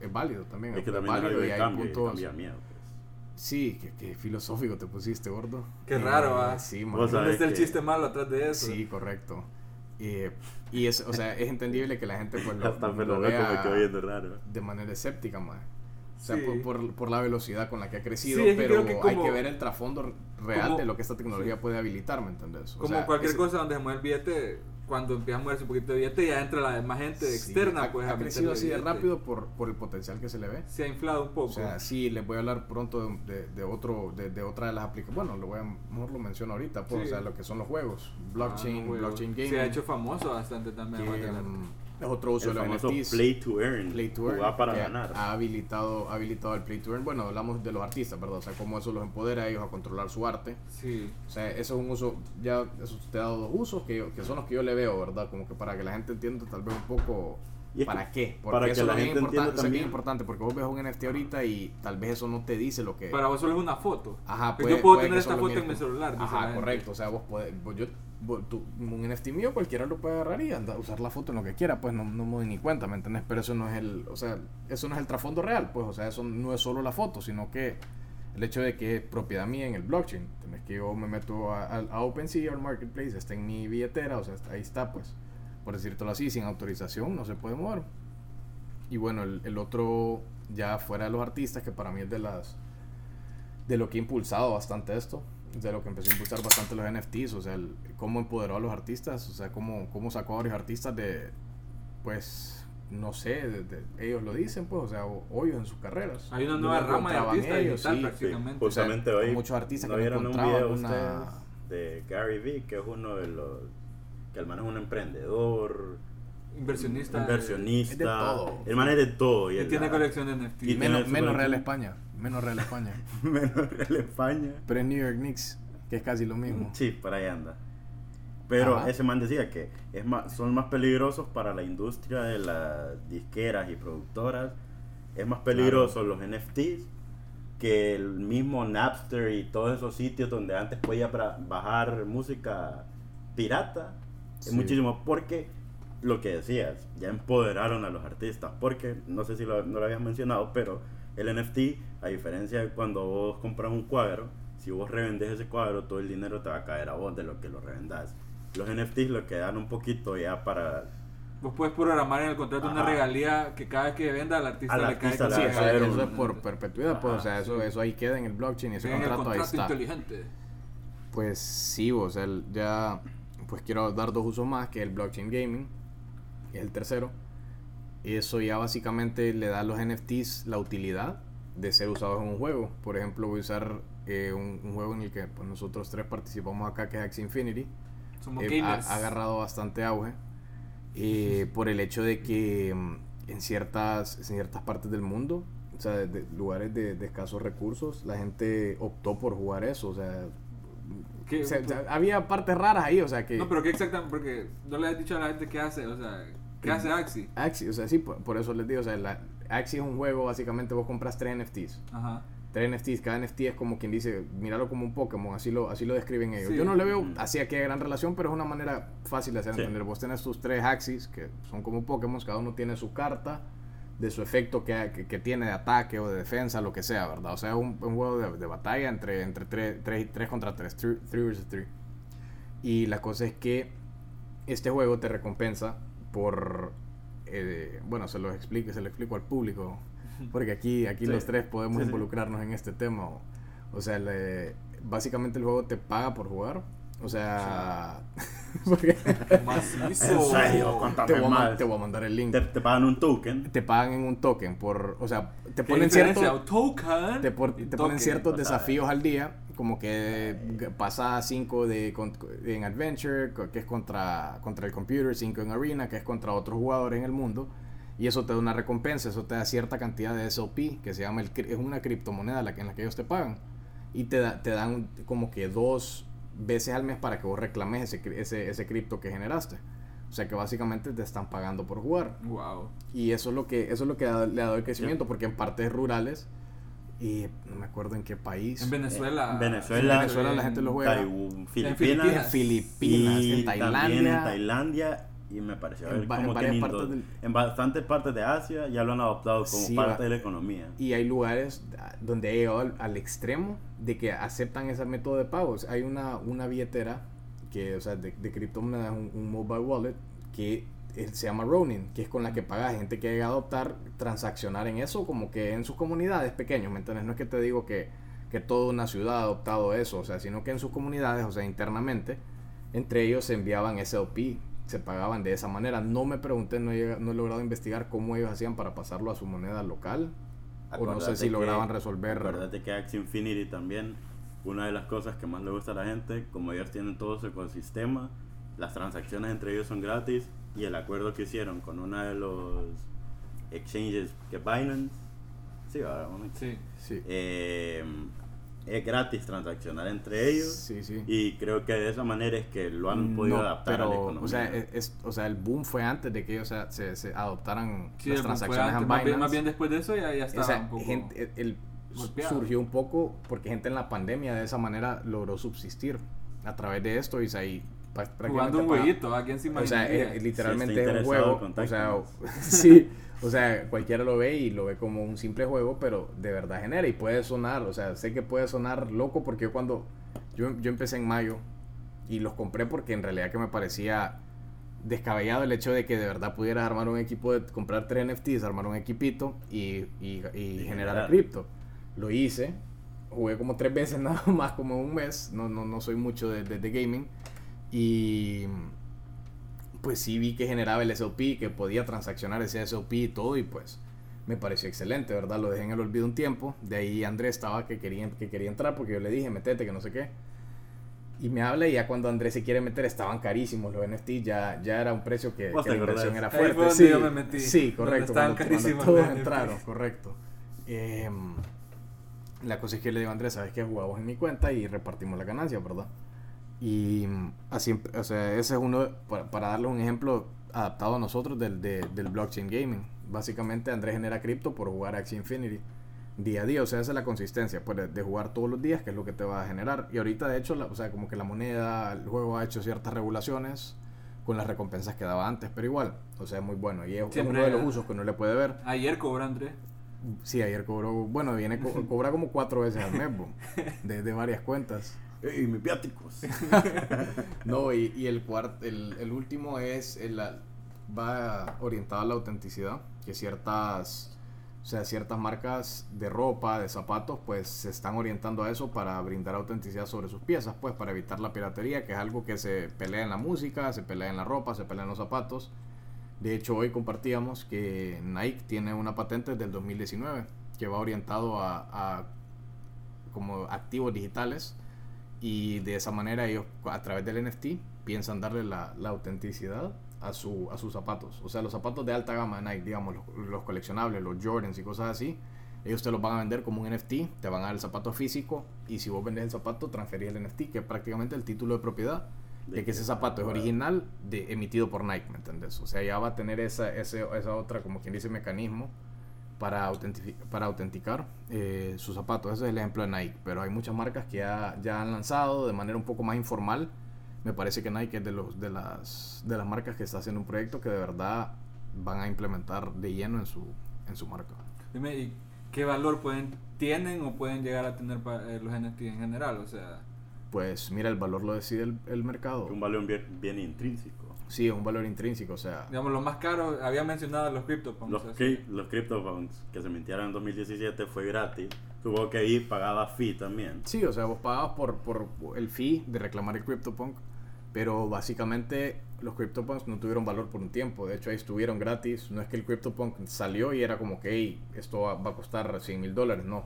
es válido también. Es que también es válido y hay cambio, y puntos- cambia miedo. pues. Sí, que, que filosófico te pusiste, gordo. Qué raro, ¿ah? Sí. ¿Dónde está el que- chiste malo atrás de eso? Sí, correcto. Eh, y es, o sea, es entendible que la gente pues lo, Hasta lo- lo vea raro. de manera escéptica, mae. O sea, Sí. por, por, por la velocidad con la que ha crecido, Sí, es que pero hay que ver el trasfondo real como- de lo que esta tecnología puede habilitar, ¿me entendés? O Como sea, cualquier ese- cosa donde se mueve el billete, cuando empieza a moverse un poquito de billete, ya entra la demás gente externa, ha, pues ha crecido así de rápido por, por el potencial que se le ve. Se ha inflado un poco. O sea, sí, les voy a hablar pronto de, de- de otro, de, de otra de las aplicaciones. Bueno, lo voy a, mejor lo menciono ahorita, pues, Sí. o sea, lo que son los juegos. Ah, Blockchain, güey. blockchain gaming. Se ha hecho famoso bastante también. que, es otro uso El de los NFTs. play to earn. Play to earn, Jugar para ganar. Ha habilitado, ha habilitado el Play to Earn. Bueno, hablamos de los artistas, ¿verdad? O sea, cómo eso los empodera a ellos a controlar su arte. Sí. O sea, eso es un uso, ya eso te ha dado dos usos que, yo- que son los que yo le veo, ¿verdad? Como que para que la gente entienda tal vez un poco para qué. Porque para que eso la es gente importante, entienda bien también. importante, porque vos ves un NFT ahorita y tal vez eso no te dice lo que... Para vos solo es una foto. Ajá, Que puede- yo puedo puede tener esta foto en mi celular. dice Ajá, correcto. O sea, vos podés, vos- yo, tu- un NFT mío cualquiera lo puede agarrar y usar la foto en lo que quiera, pues no, no me doy ni cuenta, ¿me entiendes? Pero eso no es el, o sea, eso no es el trasfondo real, pues, o sea, eso no es solo la foto, sino que el hecho de que es propiedad mía en el blockchain. Tenés que yo me meto a, a, a OpenSea al Marketplace, está en mi billetera, o sea, ahí está, pues, por decírtelo así, sin autorización no se puede mover. Y bueno, el, el otro, ya fuera de los artistas, que para mí es de las de lo que ha impulsado bastante esto, de lo que empezó a impulsar bastante los NFTs, o sea, el- cómo empoderó a los artistas, o sea, cómo, cómo sacó a varios artistas de, pues, no sé, de- de- ellos lo dicen, pues, o sea, ho- hoyos en sus carreras. Hay una No nueva rama de encontraban artista ellos, digital sí. Sí, prácticamente. justamente O sea, hoy muchos artistas ¿no que no vieron un encontraban video una- ustedes de Gary Vee que es uno de los que el man es un emprendedor Inversionista. inversionista Es de todo. el man es de todo y, Y el- tiene colección de NFT. Y Menos, menos Real. España, menos Real España. menos Real España Pero es New York Knicks, que es casi lo mismo. sí por ahí anda pero Ajá. ese man decía que es más, son más peligrosos para la industria de las disqueras y productoras es más peligroso los NFTs que el mismo Napster y todos esos sitios donde antes podía bajar música pirata es Sí. muchísimo porque lo que decías ya empoderaron a los artistas porque no sé si lo, no lo habías mencionado pero el NFT a diferencia de cuando vos compras un cuadro si vos revendes ese cuadro todo el dinero te va a caer a vos de lo que lo revendas los NFTs lo que dan un poquito ya para Vos puedes programar en el contrato una regalía que cada vez que venda al artista Al le artista cae. le Sí, eso, un- es por perpetuidad, pues, o sea, Ajá, eso, sí. eso ahí queda en el blockchain y ese en el contrato, ahí contrato está. inteligente. Pues sí, o sea, el- ya pues quiero dar dos usos más, que el blockchain gaming, que es el tercero. Eso ya básicamente le da a los NFTs la utilidad de ser usados en un juego. Por ejemplo, voy a usar eh, un, un juego en el que pues, nosotros tres participamos acá, que es Axie Infinity. Somos Eh, ha, ha agarrado bastante auge eh, por el hecho de que mm, en ciertas, en ciertas partes del mundo, o sea, de, lugares de, de escasos recursos, la gente optó por jugar eso. O sea, ¿Qué- o sea, o sea, había partes raras ahí, o sea que... No, pero ¿qué exactamente? Porque no le has dicho a la gente qué hace, o sea, ¿qué hace Axi? Axie, o sea, sí, por, por eso les digo, o sea, la, Axie es un juego, básicamente vos compras tres NFTs. Ajá. Tres NFTs, cada NFT es como quien dice, míralo como un Pokémon, así lo, así lo describen ellos. Sí. Yo no le veo Ujú. así aquí a gran relación, pero es una manera fácil de hacer Sí. entender. Vos tenés tus tres Axis, que son como Pokémon, cada uno tiene su carta de su efecto que, que, que tiene de ataque o de defensa, lo que sea, ¿verdad? O sea, es un, un juego de, de batalla entre, entre tres, tres, tres contra tres, 3 versus 3. Y la cosa es que este juego te recompensa por eh, bueno se lo explico se lo explico al público porque aquí aquí Sí. los tres podemos Sí, sí. involucrarnos en este tema o, o sea le- básicamente el juego te paga por jugar o sea porque Macizo. En serio, te, voy a, te voy a mandar el link te, te, te pagan un token pagan en un token por o sea te ¿Qué ponen diferencia? cierto Token te, por- y te token. ponen ciertos pasada. desafíos al día, como que pasa 5 de, con- en Adventure, que es contra, contra el computer, 5 en Arena, que es contra otros jugadores en el mundo, y eso te da una recompensa, eso te da cierta cantidad de SLP, que se llama el, cri- es una criptomoneda la que, en la que ellos te pagan, y te, da- te dan como que dos veces al mes para que vos reclames ese, ese, ese cripto que generaste. O sea que básicamente te están pagando por jugar. Wow. Y eso es lo que, eso es lo que ha- le ha dado el crecimiento, porque en partes rurales, y no me acuerdo en qué país. En Venezuela. En Venezuela- En Venezuela la gente lo juega. Taiwán, Filipinas. En Filipinas, y en también Tailandia. en Tailandia y me pareció En ver va- en como que en, partes Indo- del- en bastantes partes de Asia ya lo han adoptado como Sí, parte va- de la economía. Y hay lugares donde ha llegado al, al extremo de que aceptan ese método de pagos. Hay una, una billetera que, o sea, de, de criptomonedas, un, un mobile wallet que eh, se llama Ronin, que es con la que paga gente que llega a adoptar, transaccionar en eso, como que en sus comunidades pequeñas, ¿me entiendes? No es que te digo que, que toda una ciudad ha adoptado eso, o sea, sino que en sus comunidades, o sea, internamente, entre ellos se enviaban SLP, se pagaban de esa manera. No me pregunté, no he, no he logrado investigar cómo ellos hacían para pasarlo a su moneda local, o no sé si que- lograban resolver. Acuérdate que Axie Infinity también, una de las cosas que más le gusta a la gente, como ellos tienen todo su ecosistema, las transacciones entre ellos son gratis y el acuerdo que hicieron con uno de los exchanges que Binance, sí. Sí. Sí, Eh, es gratis transaccionar entre ellos sí, sí. y creo que de esa manera es que lo han podido No, adaptar a la pero, economía. o sea, es, es- o sea, el boom fue antes de que ellos o sea, se, se adoptaran Sí, las transacciones antes, más, bien, Binance. más bien después de eso ya, ya estaba O sea, un poco... gente, el- golpeado. surgió un poco porque gente en la pandemia de esa manera logró subsistir a través de esto y o jugando un jueguito, ¿a quién se o sea, es- literalmente Si es un juego. O sea, sí, o sea, cualquiera lo ve y lo ve como un simple juego, pero de verdad genera y puede sonar, o sea, sé que puede sonar loco porque yo cuando yo, yo empecé en mayo y los compré porque en realidad que me parecía descabellado el hecho de que de verdad pudieras armar un equipo de comprar tres NFTs, armar un equipito y, y- y generar generar. cripto. Lo hice, jugué como tres veces nada más, como un mes, no, no, no soy mucho de, de- de gaming y pues sí vi que generaba el SLP, que podía transaccionar ese SLP y todo y pues me pareció excelente, ¿verdad? Lo dejé en el olvido un tiempo, de ahí Andrés estaba que quería, que quería entrar porque yo le dije, metete, que no sé qué. Y me habla y ya cuando Andrés se quiere meter estaban carísimos los NFT, ya, ya era un precio que, ¿Vos que te la inversión era Ahí fuerte. fue donde sí, yo me metí, sí, donde correcto. estaban cuando- cuando carísimos todos los NFTs. entraron, correcto. Em, la cosa es que le digo a Andrés, sabes que jugamos en mi cuenta y repartimos la ganancia, ¿verdad? Y así, o sea, ese es uno, para, para darle un ejemplo adaptado a nosotros del, de- del blockchain gaming. Básicamente Andrés genera cripto por jugar Axie Infinity día a día, o sea, esa es la consistencia, pues de, de jugar todos los días, que es lo que te va a generar. Y ahorita, de hecho, la- o sea, como que la moneda, el juego ha hecho ciertas regulaciones con las recompensas que daba antes, pero igual, o sea, es muy bueno. Y es Siempre- uno de los usos que uno le puede ver. Ayer cobró Andrés. Sí, ayer cobró, bueno, viene co- cobra como cuatro veces al mes, bo, de, de varias cuentas. ¡Ey, mis viáticos! No, y, y el, cuart, el, el último es, el, va orientado a la autenticidad, que ciertas, o sea, ciertas marcas de ropa, de zapatos, pues se están orientando a eso para brindar autenticidad sobre sus piezas, pues para evitar la piratería, que es algo que se pelea en la música, se pelea en la ropa, se pelea en los zapatos. De hecho, hoy compartíamos que Nike tiene una patente del 2019 que va orientado a, a como activos digitales y de esa manera ellos a través del NFT piensan darle la, la autenticidad a, su, a sus zapatos. O sea, los zapatos de alta gama de Nike, digamos, los, los coleccionables, los Jordans y cosas así, ellos te los van a vender como un NFT, te van a dar el zapato físico y si vos vendes el zapato, transferís el NFT, que es prácticamente el título de propiedad de que ese zapato es original de, emitido por Nike, ¿me entendés? O sea, ya va a tener esa, ese, esa otra, como quien dice, mecanismo para, para autenticar eh, sus zapatos. Ese es el ejemplo de Nike, pero hay muchas marcas que ya, ya han lanzado de manera un poco más informal. Me parece que Nike es de, los, de, las, de las marcas que está haciendo un proyecto que de verdad van a implementar de lleno en su, en su marca. Dime, ¿y qué valor pueden, tienen o pueden llegar a tener eh, los NFT en general? O sea, Pues mira, el valor lo decide el, el mercado. Un valor bien, bien intrínseco. Sí, es un valor intrínseco, o sea, digamos, lo más caro, había mencionado los CryptoPunks. Los, cri- los CryptoPunks que se mintieron en 2017 fue gratis. Supongo que ahí pagaba fee también. Sí, o sea, vos pagabas por, por el fee de reclamar el CryptoPunk, pero básicamente los CryptoPunks no tuvieron valor por un tiempo. De hecho, ahí estuvieron gratis. No es que el CryptoPunk salió y era como que "Hey, esto va, va a costar 100 mil dólares. No.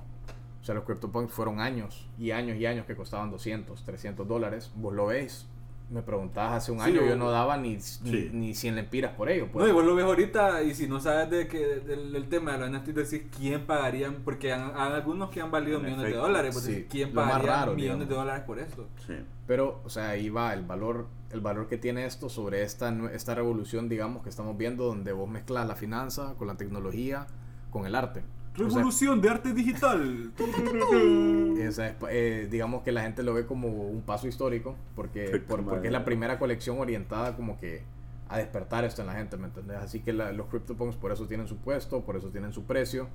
O sea, los CryptoPunks fueron años y años y años que costaban 200, 300 dólares. Vos lo ves. Me preguntabas hace un Sí, año, yo no daba ni, Sí. ni, ni 100 lempiras por ello. pues. No, y vos lo ves ahorita y si no sabes de que, del, del tema de los NFT, decís quién pagarían, porque han- hay algunos que han valido En millones efecto, de dólares, pues sí. decís, quién pagaría raro, millones de dólares por esto. Sí. Pero, o sea, ahí va el valor, el valor que tiene esto sobre esta, esta revolución, digamos, que estamos viendo, donde vos mezclas la finanza con la tecnología, con el arte. O sea, Revolución de arte digital. esa es, eh, digamos que la gente lo ve como un paso histórico, porque, por- porque es la primera colección orientada como que a despertar esto en la gente, ¿me entendés? Así que la- los CryptoPunks por eso tienen su puesto, por eso tienen su precio.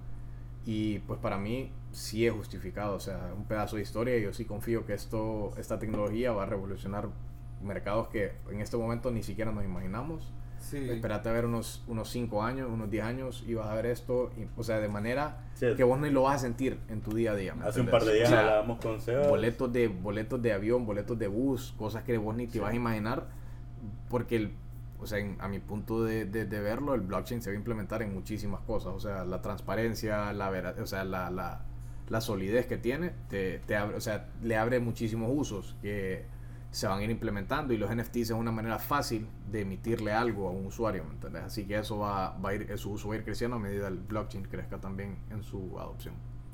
Y pues para mí sí es justificado, o sea, un pedazo de historia y yo sí confío que esto, esta tecnología va a revolucionar mercados que en este momento ni siquiera nos imaginamos. Sí. Espérate a ver unos, unos 5 años, unos 10 años y vas a ver esto, y- o sea, de manera Sí. que vos ni lo vas a sentir en tu día a día. ¿me Hace un par de días O sea, hablábamos con Seba. boletos de boletos de avión, boletos de bus, cosas que vos ni te Sí. vas a imaginar, porque el, o sea, en- a mi punto de, de- de verlo, el blockchain se va a implementar en muchísimas cosas, o sea, la transparencia, la vera- o sea, la, la, la solidez que tiene, te, te abre, o sea, le abre muchísimos usos que se van a ir implementando y los NFTs es una manera fácil de emitirle algo a un usuario, ¿me entendés? Así que eso va, va a ir, su uso va a ir creciendo a medida el blockchain crezca también en su adopción.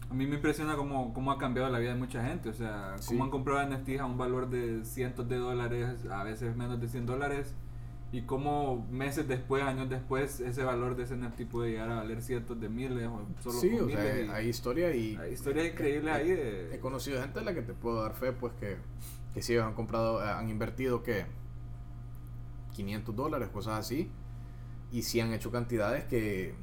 A mí me impresiona cómo, cómo ha cambiado la vida de mucha gente. O sea, Sí. cómo han comprado NFTs a un valor de cientos de dólares, a veces menos de 100 dólares. Y cómo meses después, años después, ese valor de ese NFT puede llegar a valer cientos de miles o solo Sí, o sea, miles. hay historia y... hay historias increíbles ahí de... He conocido gente a la que te puedo dar fe, pues que, que sí han comprado, eh, han invertido que 500 dólares, cosas así, y sí han hecho cantidades que,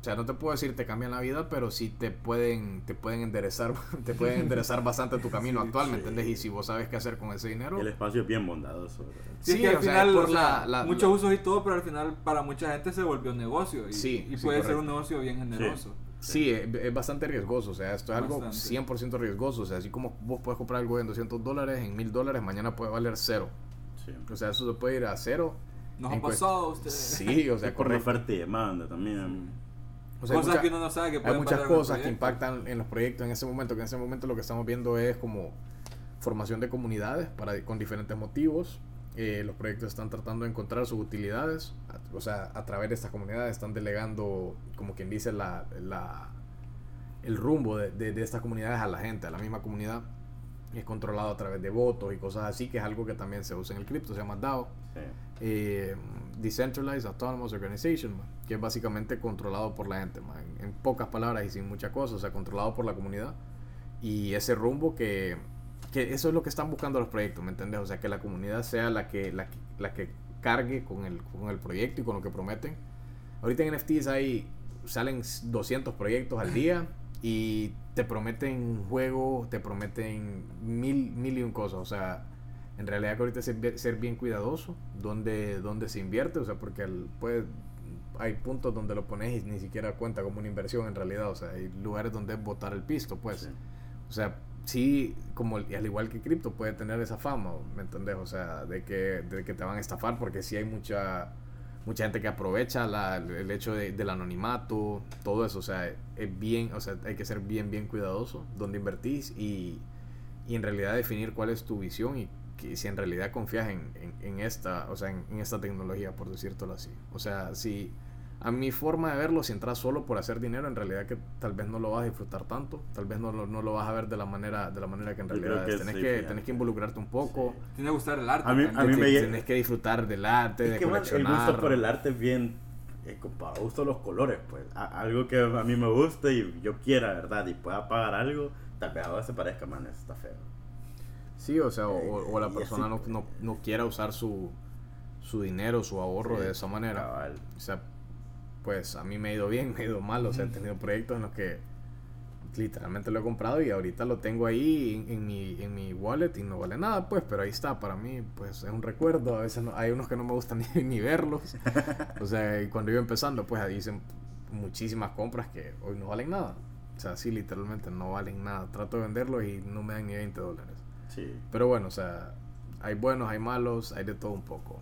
o sea, no te puedo decir te cambian la vida, pero sí te pueden, te pueden enderezar, te pueden enderezar bastante tu camino Sí, actual, ¿me sí. entiendes? Y si vos sabes qué hacer con ese dinero, El espacio es bien bondadoso. ¿verdad? Sí, es Sí, que al o final, por o sea, la- la- muchos usos y todo, pero al final para mucha gente se volvió negocio. Y, Sí, y sí, puede ser correcto. un negocio bien generoso. Sí, es, es bastante riesgoso, o sea, esto es algo Bastante. 100% riesgoso, o sea, así como vos puedes comprar algo en 200 dólares, en 1000 dólares, mañana puede valer cero. Sí. O sea, eso se puede ir a cero. Nos ha pasado a ustedes. Sí, o sea, por correcto. oferta y demanda también. O sea, hay Cosas mucha- que uno no sabe que Hay muchas cosas que impactan en los proyectos en ese momento, que en ese momento lo que estamos viendo es como formación de comunidades para, con diferentes motivos. Eh, los proyectos están tratando de encontrar sus utilidades, a- o sea, a través de estas comunidades están delegando, como quien dice, la, la- el rumbo de, de- de estas comunidades a la gente, a la misma comunidad. Es controlado a través de votos y cosas así, que es algo que también se usa en el cripto, se llama DAO Sí. eh, Decentralized Autonomous Organization, man, que es básicamente controlado por la gente, man, en, en pocas palabras y sin muchas cosas, o sea, controlado por la comunidad. Y ese rumbo que, que eso es lo que están buscando los proyectos, ¿me entiendes? O sea, que la comunidad sea la que, la, que- la que cargue con el, con el proyecto y con lo que prometen. Ahorita en NFTs hay, salen 200 proyectos al día y te prometen juego, te prometen mil, mil y un cosas, o sea, en realidad que ahorita es ser, bien- ser bien cuidadoso donde, donde se invierte, o sea, porque el, pues, hay puntos donde lo pones y ni siquiera cuenta como una inversión en realidad, o sea, hay lugares donde es botar el pisto, pues. Sí. O sea, sí, como al igual que cripto puede tener esa fama, ¿me entendés? O sea, de que, de que te van a estafar porque sí hay mucha mucha gente que aprovecha la- el hecho de- del anonimato, todo eso, o sea, es bien, o sea, hay que ser bien, bien cuidadoso donde invertís y, y en realidad definir cuál es tu visión y que si en realidad confías en, en, esta, o sea, en, en esta tecnología, por decírtelo así. O sea, si a mi forma de verlo, si entras solo por hacer dinero, en realidad que tal vez no lo vas a disfrutar tanto, tal vez no lo, no lo vas a ver de la manera, de la manera que en realidad que es. Tenés, sí, que, tenés que involucrarte un poco. Sí. Tiene que gustar el arte. A mí- a mí me tenés que disfrutar del arte, Es de que bueno, el coleccionar. gusto por el arte es bien. eh, para gusto los colores, pues. A- algo que a mí me guste y yo quiera, ¿verdad? Y pueda pagar algo, tal vez ahora se parezca, man, eso está feo. Sí, o sea, o, o la Y persona así, no, no, no quiera usar su, su dinero, su ahorro Sí, de esa manera. cabal. O sea, pues a mí me ha ido bien, me ha ido mal. O sea, he tenido proyectos en los que literalmente lo he comprado y ahorita lo tengo ahí en, en mi, en mi wallet y no vale nada, pues, pero ahí está. Para mí, pues es un recuerdo. A veces no- hay unos que no me gustan ni, ni verlos. O sea, y cuando iba empezando, pues ahí hice muchísimas compras que hoy no valen nada. O sea, sí, literalmente no valen nada. Trato de venderlos y no me dan ni 20 dólares. Sí. Pero bueno, o sea, hay buenos, hay malos, hay de todo un poco.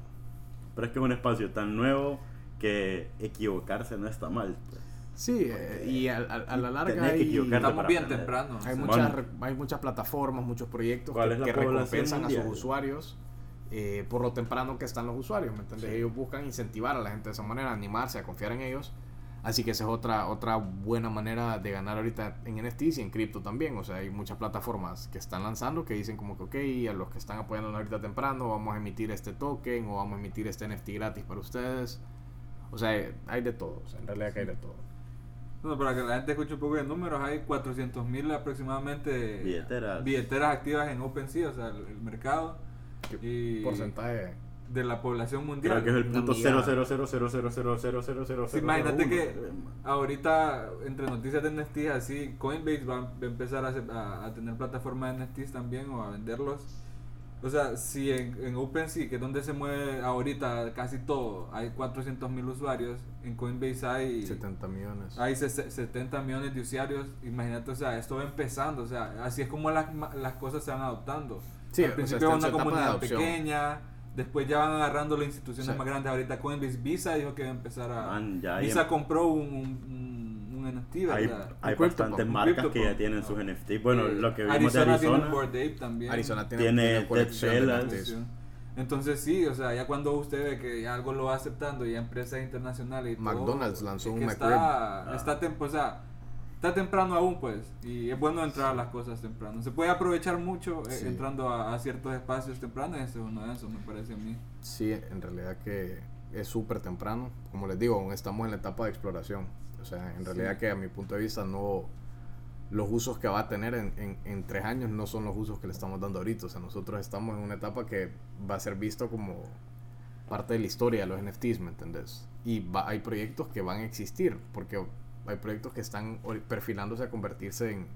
Pero es que es un espacio tan nuevo que equivocarse no está mal. Pues. Sí, eh, y a, a- a la larga hay, Estamos bien aprender. temprano. hay, sea, muchas, Bueno. hay muchas plataformas, muchos proyectos ¿Cuál que, que recompensan a sus mundial? usuarios eh, por lo temprano que están los usuarios, ¿me entiendes? Sí. Ellos buscan incentivar a la gente de esa manera, animarse a confiar en ellos. Así que esa es otra, otra buena manera de ganar ahorita en NFTs y en cripto también. O sea, hay muchas plataformas que están lanzando que dicen como que, ok, a los que están apoyando ahorita temprano, vamos a emitir este token o vamos a emitir este NFT gratis para ustedes. O sea, hay de todo. O sea, en realidad que hay de todo. Bueno, para que la gente escuche un poco de números, hay 400.000 aproximadamente Billeteras. billeteras activas en OpenSea, o sea, el, el mercado y Porcentaje. de la población mundial. Creo que es el punto amiga- 000000000000000. Sí, imagínate que ahorita, entre noticias de NFTs, así, Coinbase va a empezar a, a- a tener plataformas de NFTs también o a venderlos. O sea, si en, en OpenSea, que es donde se mueve ahorita casi todo, hay 400 mil usuarios, en Coinbase hay 70 millones. hay se- 70 millones de usuarios. Imagínate, o sea, esto va empezando, o sea, así es como las, ma- las cosas se van adoptando. Sí, Al o sea, principio está en una de comunidad pequeña, después ya van agarrando las instituciones Sí. más grandes. Ahorita Coinbase Visa dijo que va a empezar a. Man, ya hay- Visa compró un, un, un, un NFT, Hay, bastantes marcas que ya tienen sus NFT. Bueno, Eh, lo que vimos de Arizona tiene Arizona. Bored Ape también. Arizona tiene, Tiene colección. Entonces sí, o sea, ya cuando usted ve que ya algo lo va aceptando y ya empresas internacionales y todo, McDonald's lanzó es un que está, Ah. está tem- o sea, está temprano aún pues y es bueno entrar a las cosas temprano. Se puede aprovechar mucho eh, Sí. entrando a, a ciertos espacios tempranos y este es uno de esos me parece a mí. Sí, en realidad que es súper temprano. Como les digo, aún estamos en la etapa de exploración. O sea, en realidad Sí. que a mi punto de vista no... Los usos que va a tener en, en, en tres años no son los usos que le estamos dando ahorita. O sea, nosotros estamos en una etapa que va a ser visto como parte de la historia de los NFTs, ¿me entendés? Y va- hay proyectos que van a existir, porque hay proyectos que están perfilándose a convertirse en,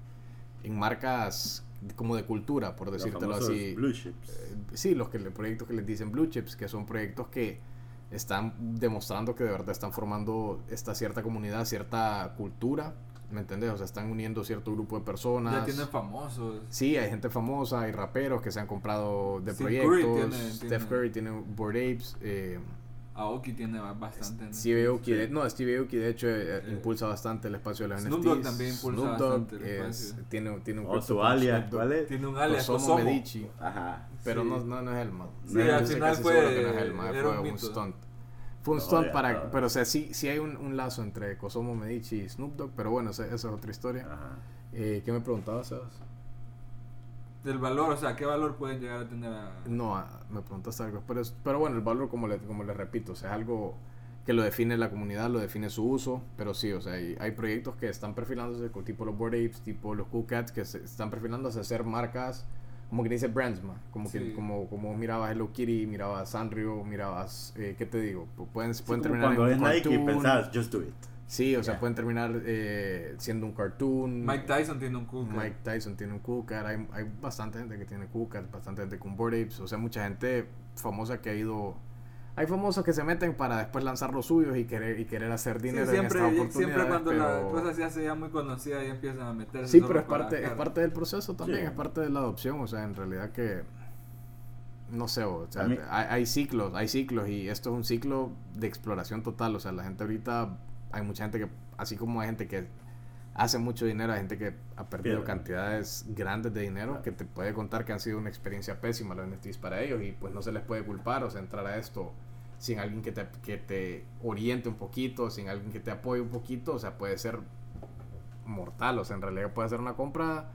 en marcas como de cultura, por decírtelo así. Blue chips. Eh, sí, los que proyectos que les dicen blue chips, que son proyectos que están demostrando que de verdad están formando esta cierta comunidad, cierta cultura, ¿me entendés? O sea, están uniendo cierto grupo de personas. Ya tienen famosos. Sí, hay gente famosa, hay raperos que se han comprado de Steve Curry proyectos. tiene- Steph tiene- Curry tiene Bored Apes. Eh, Aoki tiene ba- bastante. Steve Aoki, Sí. de- no, Steve Aoki de hecho eh, Eh, impulsa bastante el espacio de los Snoop. Dogg también impulsa Snoop Dogg bastante el es- espacio. tiene, tiene un O crypto su alias, Snoop Dogg. ¿cuál es? Tiene un alias Kosomo. Medici. Ajá. Pero Sí. no, no, no es el man. Sí, No, al yo estoy final casi fue- seguro que no es el man, era fue un un, stunt. Fue un No, stunt para. Pero o sea, sí, sí hay un, un lazo entre Kosomo Medici y Snoop Dogg, pero bueno, esa, esa es otra historia. Ajá. Eh, ¿Qué me preguntabas, Sebas? Del valor, o sea, ¿qué valor pueden llegar a tener a... No, me preguntaste algo. Pero, es- pero bueno, el valor, como le, como le repito, o sea, es algo que lo define la comunidad, lo define su uso. Pero sí, o sea, hay, hay proyectos que están perfilándose, tipo los Bored Apes, tipo los Cool Cats, que se están perfilándose a ser marcas, como que dice brands, ma, Como que como, como mirabas Hello Kitty, mirabas Sanrio, mirabas, eh, ¿qué te digo? Pu- Pueden, Sí, pueden terminar en cuando un ves Nike cartoon. pensabas, just do it. Sí, o sea, pueden terminar eh, siendo un cartoon. Mike Tyson tiene un cool Mike Tyson tiene un Cat, hay, hay bastante gente que tiene Cat, bastante gente con Apes, o sea, mucha gente famosa que ha ido... Hay famosos que se meten para después lanzar los suyos y querer, y querer hacer Sí, dinero siempre, en estas oportunidades, siempre cuando la pero- cosa se hace ya muy conocida y empiezan a meterse. Sí, pero es parte, es parte del proceso también, Sí. es parte de la adopción, o sea, en realidad que... No sé, o sea, hay, hay ciclos, hay ciclos y esto es un ciclo de exploración total, o sea, la gente ahorita, hay mucha gente que, así como hay gente que hace mucho dinero, hay gente que ha perdido cantidades grandes de dinero que te puede contar que han sido una experiencia pésima los NFTs para ellos y pues no se les puede culpar, o sea, entrar a esto sin alguien que te, que te oriente un poquito, sin alguien que te apoye un poquito, o sea, puede ser mortal, o sea, en realidad puede ser una compra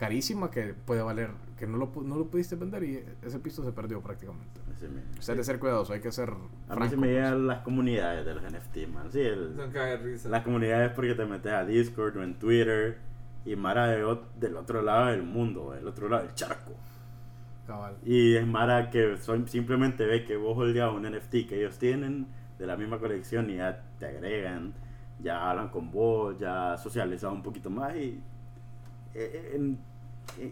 carísima que puede valer, que no lo, pu- no lo pudiste vender y ese piso se perdió prácticamente. Mismo. O sea, hay que ser cuidadoso, hay que ser A mí se me llegan las comunidades de los NFT, man. Sí, el- Son caga de risa. las comunidades porque te metes a Discord o en Twitter y Mara de del otro lado del mundo, del otro lado del charco. Cabal. Y es Mara que son, simplemente ve que vos holdeas un NFT que ellos tienen de la misma colección y ya te agregan, ya hablan con vos, ya socializan un poquito más y eh, en- eh,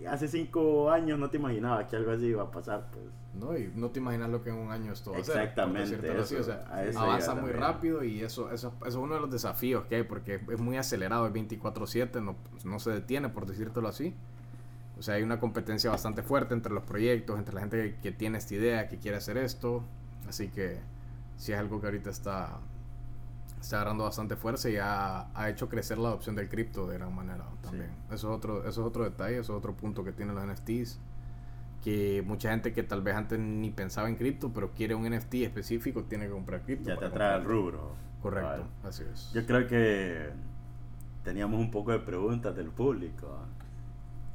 hace cinco años no te imaginabas que algo así iba a pasar, pues. ¿no? Y no te imaginas lo que en un año esto va a ser, por Exactamente, decírtelo así, o eso, sea, avanza muy también. rápido y eso, eso, eso es uno de los desafíos que hay porque es muy acelerado, es 24/7, no, no se detiene por decírtelo así. O sea, hay una competencia bastante fuerte entre los proyectos, entre la gente que, que tiene esta idea, que quiere hacer esto, así que sí es algo que ahorita está, está agarrando bastante fuerza y ha, ha hecho crecer la adopción del cripto de gran manera también. Eso, es otro, eso es otro detalle, eso es otro punto que tienen los NFTs que mucha gente que tal vez antes ni pensaba en cripto, pero quiere un NFT específico, tiene que comprar cripto. Ya te atrae al comprarlo. rubro. Correcto, así es. Yo creo que teníamos un poco de preguntas del público.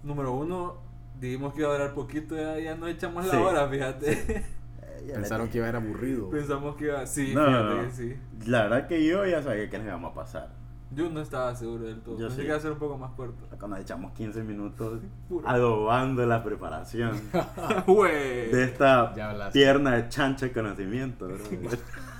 Número uno, dijimos que iba a durar poquito, ya, ya no echamos Sí. la hora, fíjate. Ya Pensaron que iba a ser aburrido. Pensamos que iba, sí, No, fíjate no, que sí. La verdad que yo ya sabía que nos íbamos a pasar. Yo no estaba seguro del todo. Yo Pensé sí. que iba a ser un poco más corto. Cuando echamos 15 minutos adobando la preparación de esta pierna de chancha de conocimiento. bro.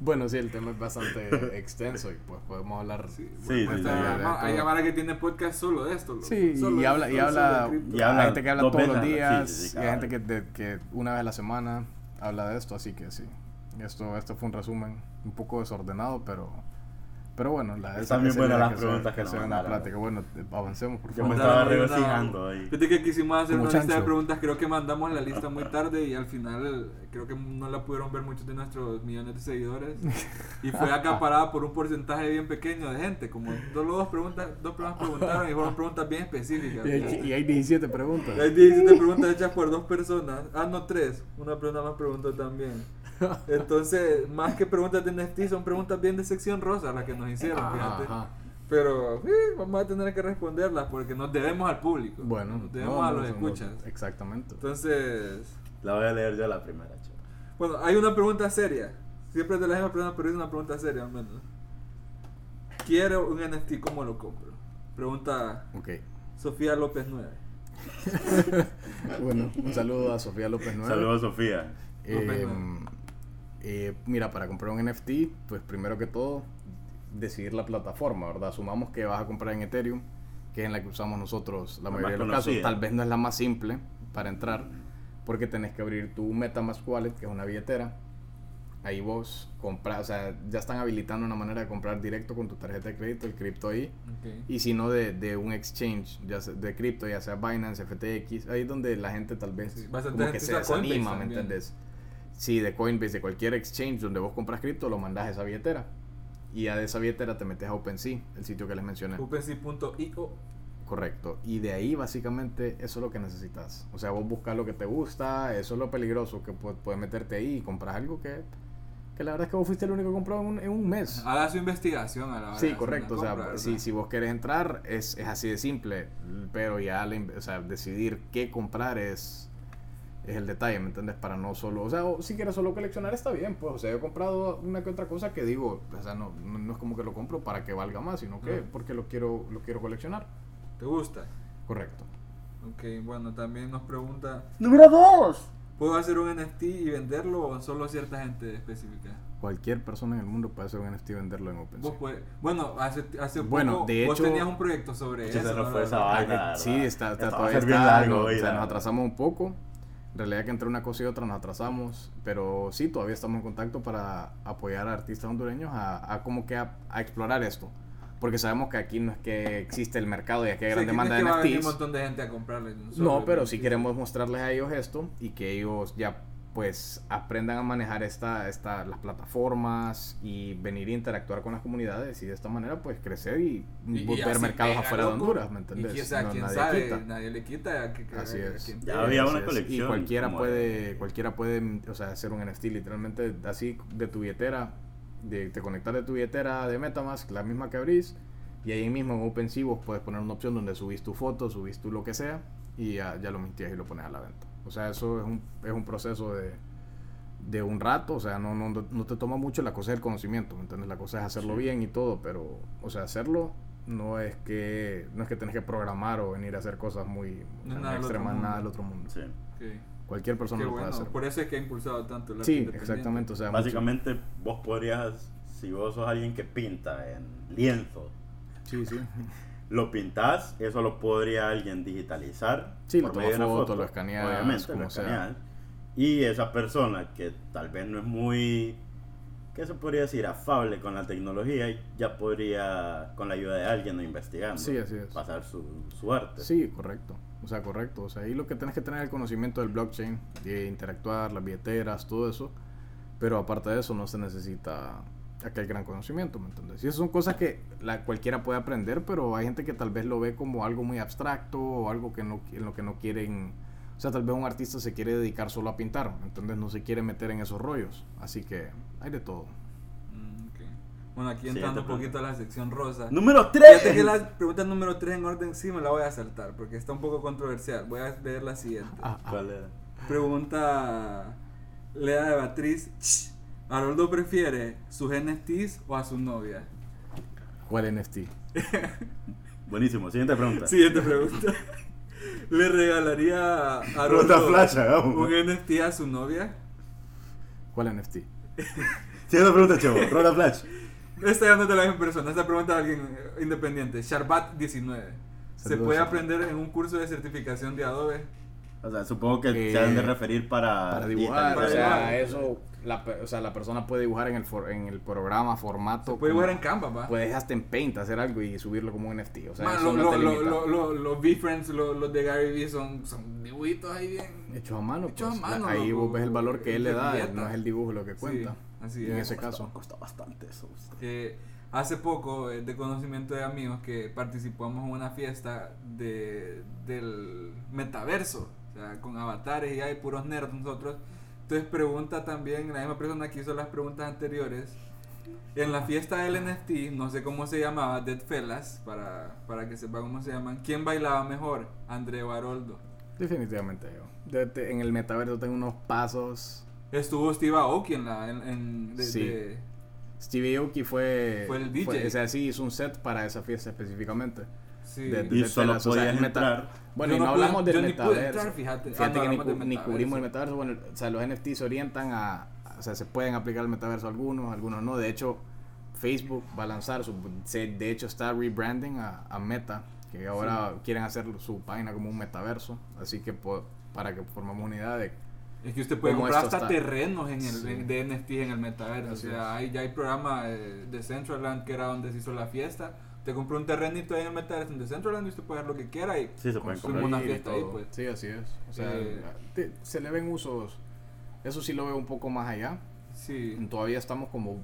Bueno, sí, el tema es bastante extenso y pues podemos hablar. Sí, Sí, bueno, sí, esta- sí, ya, ya, no, hay cámara que tiene podcast solo de esto. loco. Sí, Solo- y habla, y habla. Y hay habla gente que habla dos todos los días, sí, sí, y hay gente que, de- que una vez a la semana habla de esto, así que sí. Esto, esto fue un resumen un poco desordenado, pero, pero bueno, la, Están esa- bien buenas las preguntas que sea una mandaron. plática. Bueno, avancemos, por Yo me favor. estaba regocijando ahí. Fíjate que quisimos hacer Como una lista de preguntas, creo que mandamos la lista muy tarde y al final creo que no la pudieron ver muchos de nuestros millones de seguidores y fue acaparada por un porcentaje bien pequeño de gente, como solo dos preguntas, dos personas preguntaron y fueron preguntas bien específicas. Y hay, y hay 17 preguntas. Hay 17 preguntas hechas por dos personas. Ah, no, tres. Una persona más preguntó también. Entonces, más que preguntas de NFT, son preguntas bien de sección rosa las que nos hicieron, fíjate. Ajá. Pero eh, vamos a tener que responderlas porque nos debemos al público. Bueno, nos debemos no, a los no, escuchas. Exactamente. Entonces, La voy a leer yo la primera, chico. bueno, hay una pregunta seria. Siempre te la misma pregunta, pero es una pregunta seria al menos. Quiero un NFT, ¿cómo lo compro? Pregunta Ok. Sofía López 9. Bueno, un saludo a Sofía López Nueve. Saludos, Sofía. Eh, eh, mira, para comprar un NFT, pues primero que todo, decidir la plataforma, ¿verdad? Asumamos que vas a comprar en Ethereum, que es en la que usamos nosotros la La mayoría de los casos. Tal vez no es la más simple para entrar, porque tenés que abrir tu MetaMask Wallet, que es una billetera. Ahí vos compras, o sea, ya están habilitando una manera de comprar directo con tu tarjeta de crédito, el cripto ahí. Y si no de, de un exchange ya sea de cripto, ya sea Binance, FTX, ahí es donde la gente tal vez Sí, como que se desanima, ¿me también. entendés? Sí, de Coinbase, de cualquier exchange donde vos compras cripto, lo mandas a esa billetera. Y de esa billetera te metes a OpenSea, el sitio que les mencioné. OpenSea.io. Correcto. Y de ahí básicamente eso es lo que necesitas. O sea, vos buscas lo que te gusta, eso es lo peligroso que pu- puedes meterte ahí y compras algo que, que la verdad es que vos fuiste el único que compró en un, en un mes. Haga su investigación a la hora Sí, correcto. O sea, compra, si, si vos querés entrar, es, es así de simple. Pero ya la o sea, decidir qué comprar es, es el detalle, ¿me entiendes? Para no solo. O sea, o si quieres solo coleccionar, está bien. Pues, o sea, yo he comprado una que otra cosa que digo, o sea, no, no, no es como que lo compro para que valga más, sino que Mm. porque lo quiero, lo quiero coleccionar. ¿Te gusta? Correcto. Ok, bueno, también nos pregunta, Número 2. ¿puedo hacer un NFT y venderlo o solo cierta gente específica? Cualquier persona en el mundo puede hacer un NFT y venderlo en OpenSea. Vos bueno, hace, hace Bueno, poco de vos hecho- tenías un proyecto sobre eso. se nos ¿no? fue esa vaina. Sí, está, está, a todavía está, largo o sea, nos atrasamos un poco. En realidad que entre una cosa y otra nos atrasamos, pero sí, todavía estamos en contacto para apoyar a artistas hondureños a, a como que a, a explorar esto. Porque sabemos que aquí no es que existe el mercado y aquí hay gran demanda de venir un NFTs. montón de gente a comprarle. un solo No, pero NFT. sí queremos mostrarles a ellos esto y que ellos ya pues aprendan a manejar esta, esta, las plataformas y venir a interactuar con las comunidades y de esta manera pues crecer y, Y- y ver así mercados pega, afuera de loco. Honduras, ¿me Y entendés? quién sabe, No, quién nadie sabe, quita. nadie le quita. a que- que- Así a es. quien Ya había Así una es. colección Y cualquiera puede, de- cualquiera puede, o sea, hacer un NFT literalmente así de tu billetera, de, te conectas de tu billetera de MetaMask, la misma que abrís, y ahí mismo en OpenSea vos puedes poner una opción donde subís tu foto, subís tu lo que sea, y ya, ya lo mintías y lo pones a la venta. O sea, eso es un, es un proceso de, de un rato, o sea, no, no, no te toma mucho, la cosa es el conocimiento, ¿me entiendes? La cosa es hacerlo Sí. bien y todo, pero, o sea, hacerlo no es que no es que tenés que programar o venir a hacer cosas muy o No sea, nada del extremas, mundo. nada del otro mundo. Sí. Ok. Cualquier persona Qué lo puede bueno, hacer. por eso es que ha impulsado tanto arte Sí, exactamente. O sea, Básicamente, vos podrías, si vos sos alguien que pinta en lienzo, mucho- sí, sí. lo pintás, eso lo podría alguien digitalizar. Sí, por lo medio de una foto, lo escaneas, Obviamente, como lo sea. escaneas. Y esa persona que tal vez no es muy, ¿qué se podría decir? Afable con la tecnología, ya podría, con la ayuda de alguien investigando, Sí, así es. pasar su, su arte. Sí, correcto. O sea, correcto. O sea, ahí lo que tienes que tener es el conocimiento del blockchain, de interactuar, las billeteras, todo eso. Pero aparte de eso, no se necesita aquel gran conocimiento, ¿me entiendes? Y esas son cosas que la, cualquiera puede aprender, pero hay gente que tal vez lo ve como algo muy abstracto o algo que no, en lo que no quieren. O sea, tal vez un artista se quiere dedicar solo a pintar, ¿me entiendes? No se quiere meter en esos rollos. Así que hay de todo. Mm, ok. Bueno, aquí entrando un poquito a la sección rosa. Número Fíjate que 3. la pregunta número 3 en orden sí me la voy a saltar porque está un poco controversial. Voy a leer la siguiente. Ah, ah. ¿Cuál era? Pregunta Lea de Beatriz. ¿Haroldo prefiere sus NFTs o a su novia? ¿Cuál NFT? Buenísimo, siguiente pregunta. Siguiente pregunta. ¿Le regalaría a Haroldo flash, hagamos. un NFT a su novia? ¿Cuál NFT? Siguiente pregunta, chavo. Rola Flash. Esta ya no es de la misma persona, esta pregunta de alguien independiente. Sharbat19. ¿Se puede aprender en un curso de certificación de Adobe? O sea, supongo que Eh, se han de referir para. Para dibujar, Para o sea, dibujar. eso, la, o sea, la persona puede dibujar en el, for- en el programa, formato. Se puede como- dibujar en Canva, va. Puedes hasta en Paint hacer algo y subirlo como un NFT. O sea, Man, lo- no lo- lo- limita. lo- lo- los V-Friends, lo- los de Gary Vee son, son dibujitos ahí bien. Hechos a mano, Hechos pues, a mano, ahí vos ves el valor que él le da, no es el dibujo lo que Sí, cuenta. así en es. ese caso. Cuesta bastante eso. Eh, hace poco, eh, de conocimiento de amigos, que participamos en una fiesta de, del metaverso, o sea, con avatares y hay puros nerds nosotros. Entonces pregunta también, la misma persona que hizo las preguntas anteriores, en la fiesta del NFT, no sé cómo se llamaba, Dead Fellas, para, para que sepa cómo se llaman, ¿quién bailaba mejor? André Baroldo. Definitivamente yo. En el metaverso tengo unos pasos. Estuvo Steve Aoki en la... En, en- de- Sí. de- Stevie Aoki fue. Fue el DJ. o sea, sí hizo un set para esa fiesta específicamente. Sí. De- Y de solo telas, o sea, podías el meta- entrar. Bueno, Yo y no, no pude- hablamos del yo ni pude metaverso. entrar, fíjate. Fíjate Ah, no, que ni, hablamos ni metaverso. cubrimos el metaverso. Bueno, o sea, los NFT se orientan a. O sea, se pueden aplicar al metaverso algunos, algunos no. De hecho, Facebook va a lanzar su. se- de hecho, está rebranding a, a Meta. Que ahora quieren hacer su página como un metaverso. Así que po- para que formamos una idea de. Es que usted puede comprar hasta está. terrenos en el, Sí. en- de NFT en el metaverso. Así o sea, hay, ya hay programa eh, de Centraland que era donde se hizo la fiesta. Te compró un terrenito ahí en el metaverso de Centraland y usted puede hacer lo que quiera y Sí, se pueden una fiesta ahí, pues. Sí, así es. O sea, Eh, te- se le ven usos. Eso sí lo veo un poco más allá. Sí. Todavía estamos como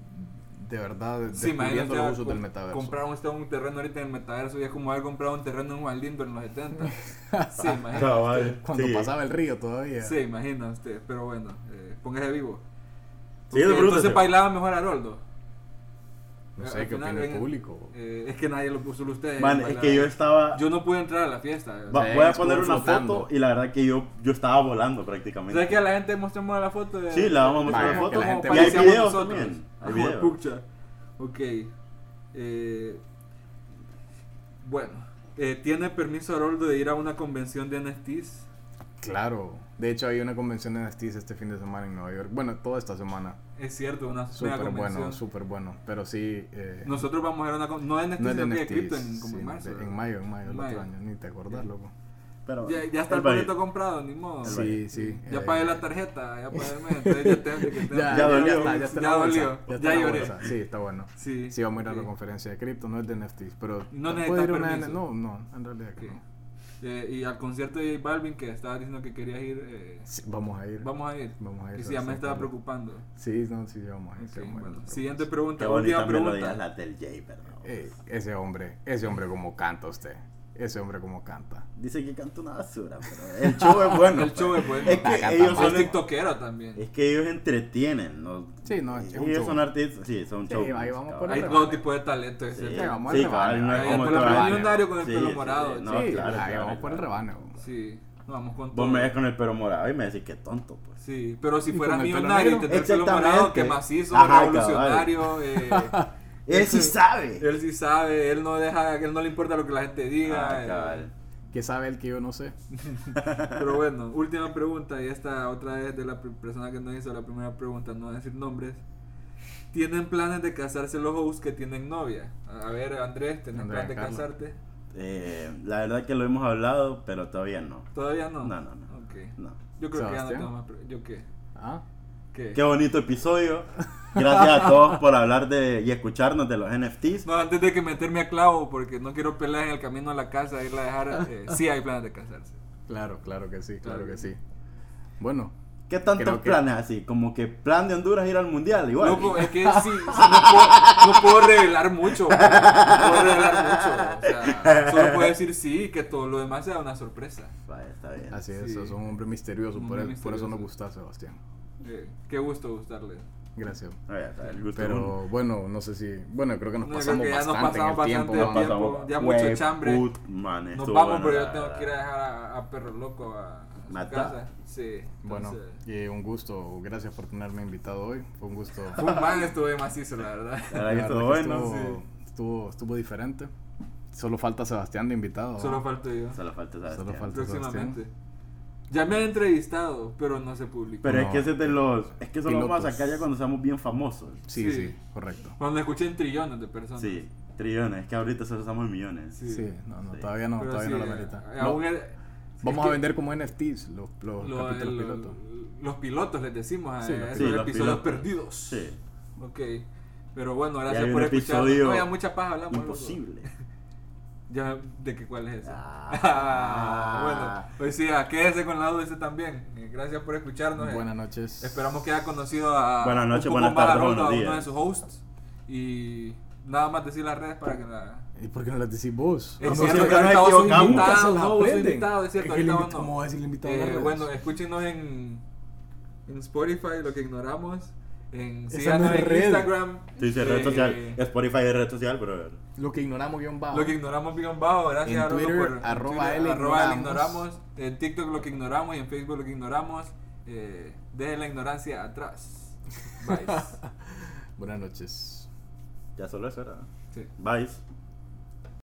de verdad Sí, descubriendo los a usos del metaverso. comprar un, un terreno ahorita en el metaverso y es como haber comprado un terreno en Juan Lindo en los 70. Sí, imagínate. Cabal. Cuando Sí. pasaba el río todavía. Sí, imagina usted. Pero bueno, eh, póngase vivo. Ok, pregunta, entonces bailaba mejor Haroldo. No sé qué opina el público. Eh, es que nadie lo puso solo ustedes. Man, es que yo estaba. Yo no pude entrar a la fiesta. Va- Sí, voy a poner una flotando. foto y la verdad que yo, yo estaba volando prácticamente. ¿Sabes que a la gente mostramos la foto? De, Sí, la vamos a mostrar la foto. la gente y hay videos también. Hay videos. pucha. Ok. Eh, bueno. Eh, ¿Tiene permiso Haroldo de ir a una convención de NFTs? Claro. De hecho, hay una convención de NFTs este fin de semana en Nueva York. Bueno, toda esta semana. Es cierto, una mega convención. bueno, súper bueno. Pero sí. eh, Nosotros vamos a ir a una no de NFTs, no es de NFTs. cripto en, como sí, en marzo. en mayo, en mayo, el otro año. Ni te acordás, loco. Pero, Ya, ya está el boleto comprado, ni modo. Sí, sí. Ya eh, pagué la tarjeta, ya pagué el mes, entonces ya tengo que Ya, Ya ya, dolió. ya está, ya Ya la bolsa, dolió, ya está ya en la lloré. bolsa. Sí, está bueno. Sí. Sí, vamos a ir a la conferencia de cripto, no es de NFTs, pero No puede necesitas ir una No, no, en realidad que no. Eh, y al concierto de J Balvin que estaba diciendo que querías ir, eh, Sí, vamos a ir. vamos a ir. Vamos a ir. Que sí, ya me estaba preocupando. Sí, no, sí, vamos a ir. A Siguiente preocupes. Qué pregunta, última bonita melodía pregunta. la del Jay, perdón. Ese hombre, ese hombre como canta usted. Ese hombre como canta. Dice que canta una basura, pero el show es bueno. El show es bueno. Es que ellos son, tiktokero también. es que ellos entretienen, ¿no? Sí, no, es un ellos show. son artistas, sí, son Sí, show. ahí vamos por Hay todo tipo de talento. Sí. Sí, vamos sí, cabal, no es ahí como el millonario con el Sí, pelo sí, morado. sí, no, sí, claro, ahí claro, vamos por el claro. bo. Sí, no, vamos con Vos me ves con el pelo morado y me decís que tonto, pues. Sí, pero si ¿Y fueras millonario y el pelo morado, Exactamente. que macizo, Ajá, revolucionario. eh, Él sí sabe. Él sí sabe, él no deja, él no le importa lo que la gente diga. Ah. ¿Qué sabe el que yo no sé? Pero bueno, última pregunta, y esta otra vez de la persona que nos hizo la primera pregunta, no voy a decir nombres. ¿Tienen planes de casarse los hosts que tienen novia? A ver, Andrés, ¿tenés Andrea, plan de Carla. casarte? Eh, la verdad que lo hemos hablado, pero todavía no. ¿Todavía no? No, no, no. Ok. No. Yo creo que ya no tengo más ¿Yo qué? ¿Ah? ¿Qué? Qué bonito episodio. Gracias a todos por hablar de y escucharnos de los NFTs. No, antes de que meterme a clavo, porque no quiero pelear en el camino a la casa, irla a dejar, eh, sí hay planes de casarse. Claro, claro que sí, claro, Claro que sí. Bueno, ¿Qué tantos que- planes así? Como que plan de Honduras ir al mundial, igual. Loco, es que sí, sí, no, puedo, no puedo revelar mucho. bro. No puedo revelar mucho. O sea, solo puedo decir sí y que todo lo demás sea una sorpresa. Vaya, está bien. así es, Sí. sos un hombre misterioso, Un por, eso nos gusta, Sebastián. Eh, qué gusto gustarle. Gracias. Pero bueno, no sé si. Bueno, creo que nos No, creo pasamos que ya nos bastante en el pasamos tiempo. bastante tiempo. pasamos. ya mucho chambre. put, man, Nos vamos, bueno, pero la yo tengo que ir a dejar a, a Perro Loco a, a su casa. Sí. Bueno, entonces, y un gusto. Gracias por tenerme invitado hoy. Fue un gusto. Fue un man, estuve macizo, la verdad. La verdad estuvo bueno. Estuvo, sí. estuvo, estuvo diferente. Solo falta Sebastián de invitado. Solo falto yo. Solo falta Sebastián. Solo falta Próximamente. Ya me han entrevistado, pero no se publicó. Pero es que ese es de los. Es que eso lo vamos a sacar ya cuando seamos bien famosos. Sí, Sí. sí, correcto. Cuando escuchen trillones de personas. Sí, trillones. Es que ahorita solo estamos en millones. Sí. Sí, no, no, Sí. todavía no, Pero todavía sí, no lo eh, amerita. eh, aún vamos a vender como NFTs los, los lo- capítulos el- pilotos. Los pilotos les decimos a Sí, esos Sí, los episodios pilotos. perdidos. Sí. Ok. Pero bueno, gracias por episodio No, ya mucha paja hablamos. Imposible. Ya, ¿de qué cuál es ese? Ah. bueno, pues sí, quédese con la duda ese también. Eh, Gracias por escucharnos. eh. Buenas noches. Esperamos que haya conocido a Buenas noches, un poco buenas tardes, buenos uno de sus hosts. Y nada más decir las redes para que la... ¿Y por qué no las decís vos? Es Como cierto siempre que ahorita vos sos invitado, Nunca se las no, vos sos invitado, es cierto, ahorita vos no. ¿cómo va a decir el invitado Eh, bueno, escúchenos en, en Spotify, lo que ignoramos. En, Esa síganos no es en red. Instagram. Sí, sí, red eh, social. Spotify es red social, pero. Lo que ignoramos guion bajo. Lo que ignoramos bien bajo, gracias En Twitter, por en arroba Twitter, L arroba L ignoramos. ignoramos, en TikTok lo que ignoramos y en Facebook lo que ignoramos. Eh, dejen la ignorancia atrás. Bye. Buenas noches. Ya solo eso era. Sí. Bye.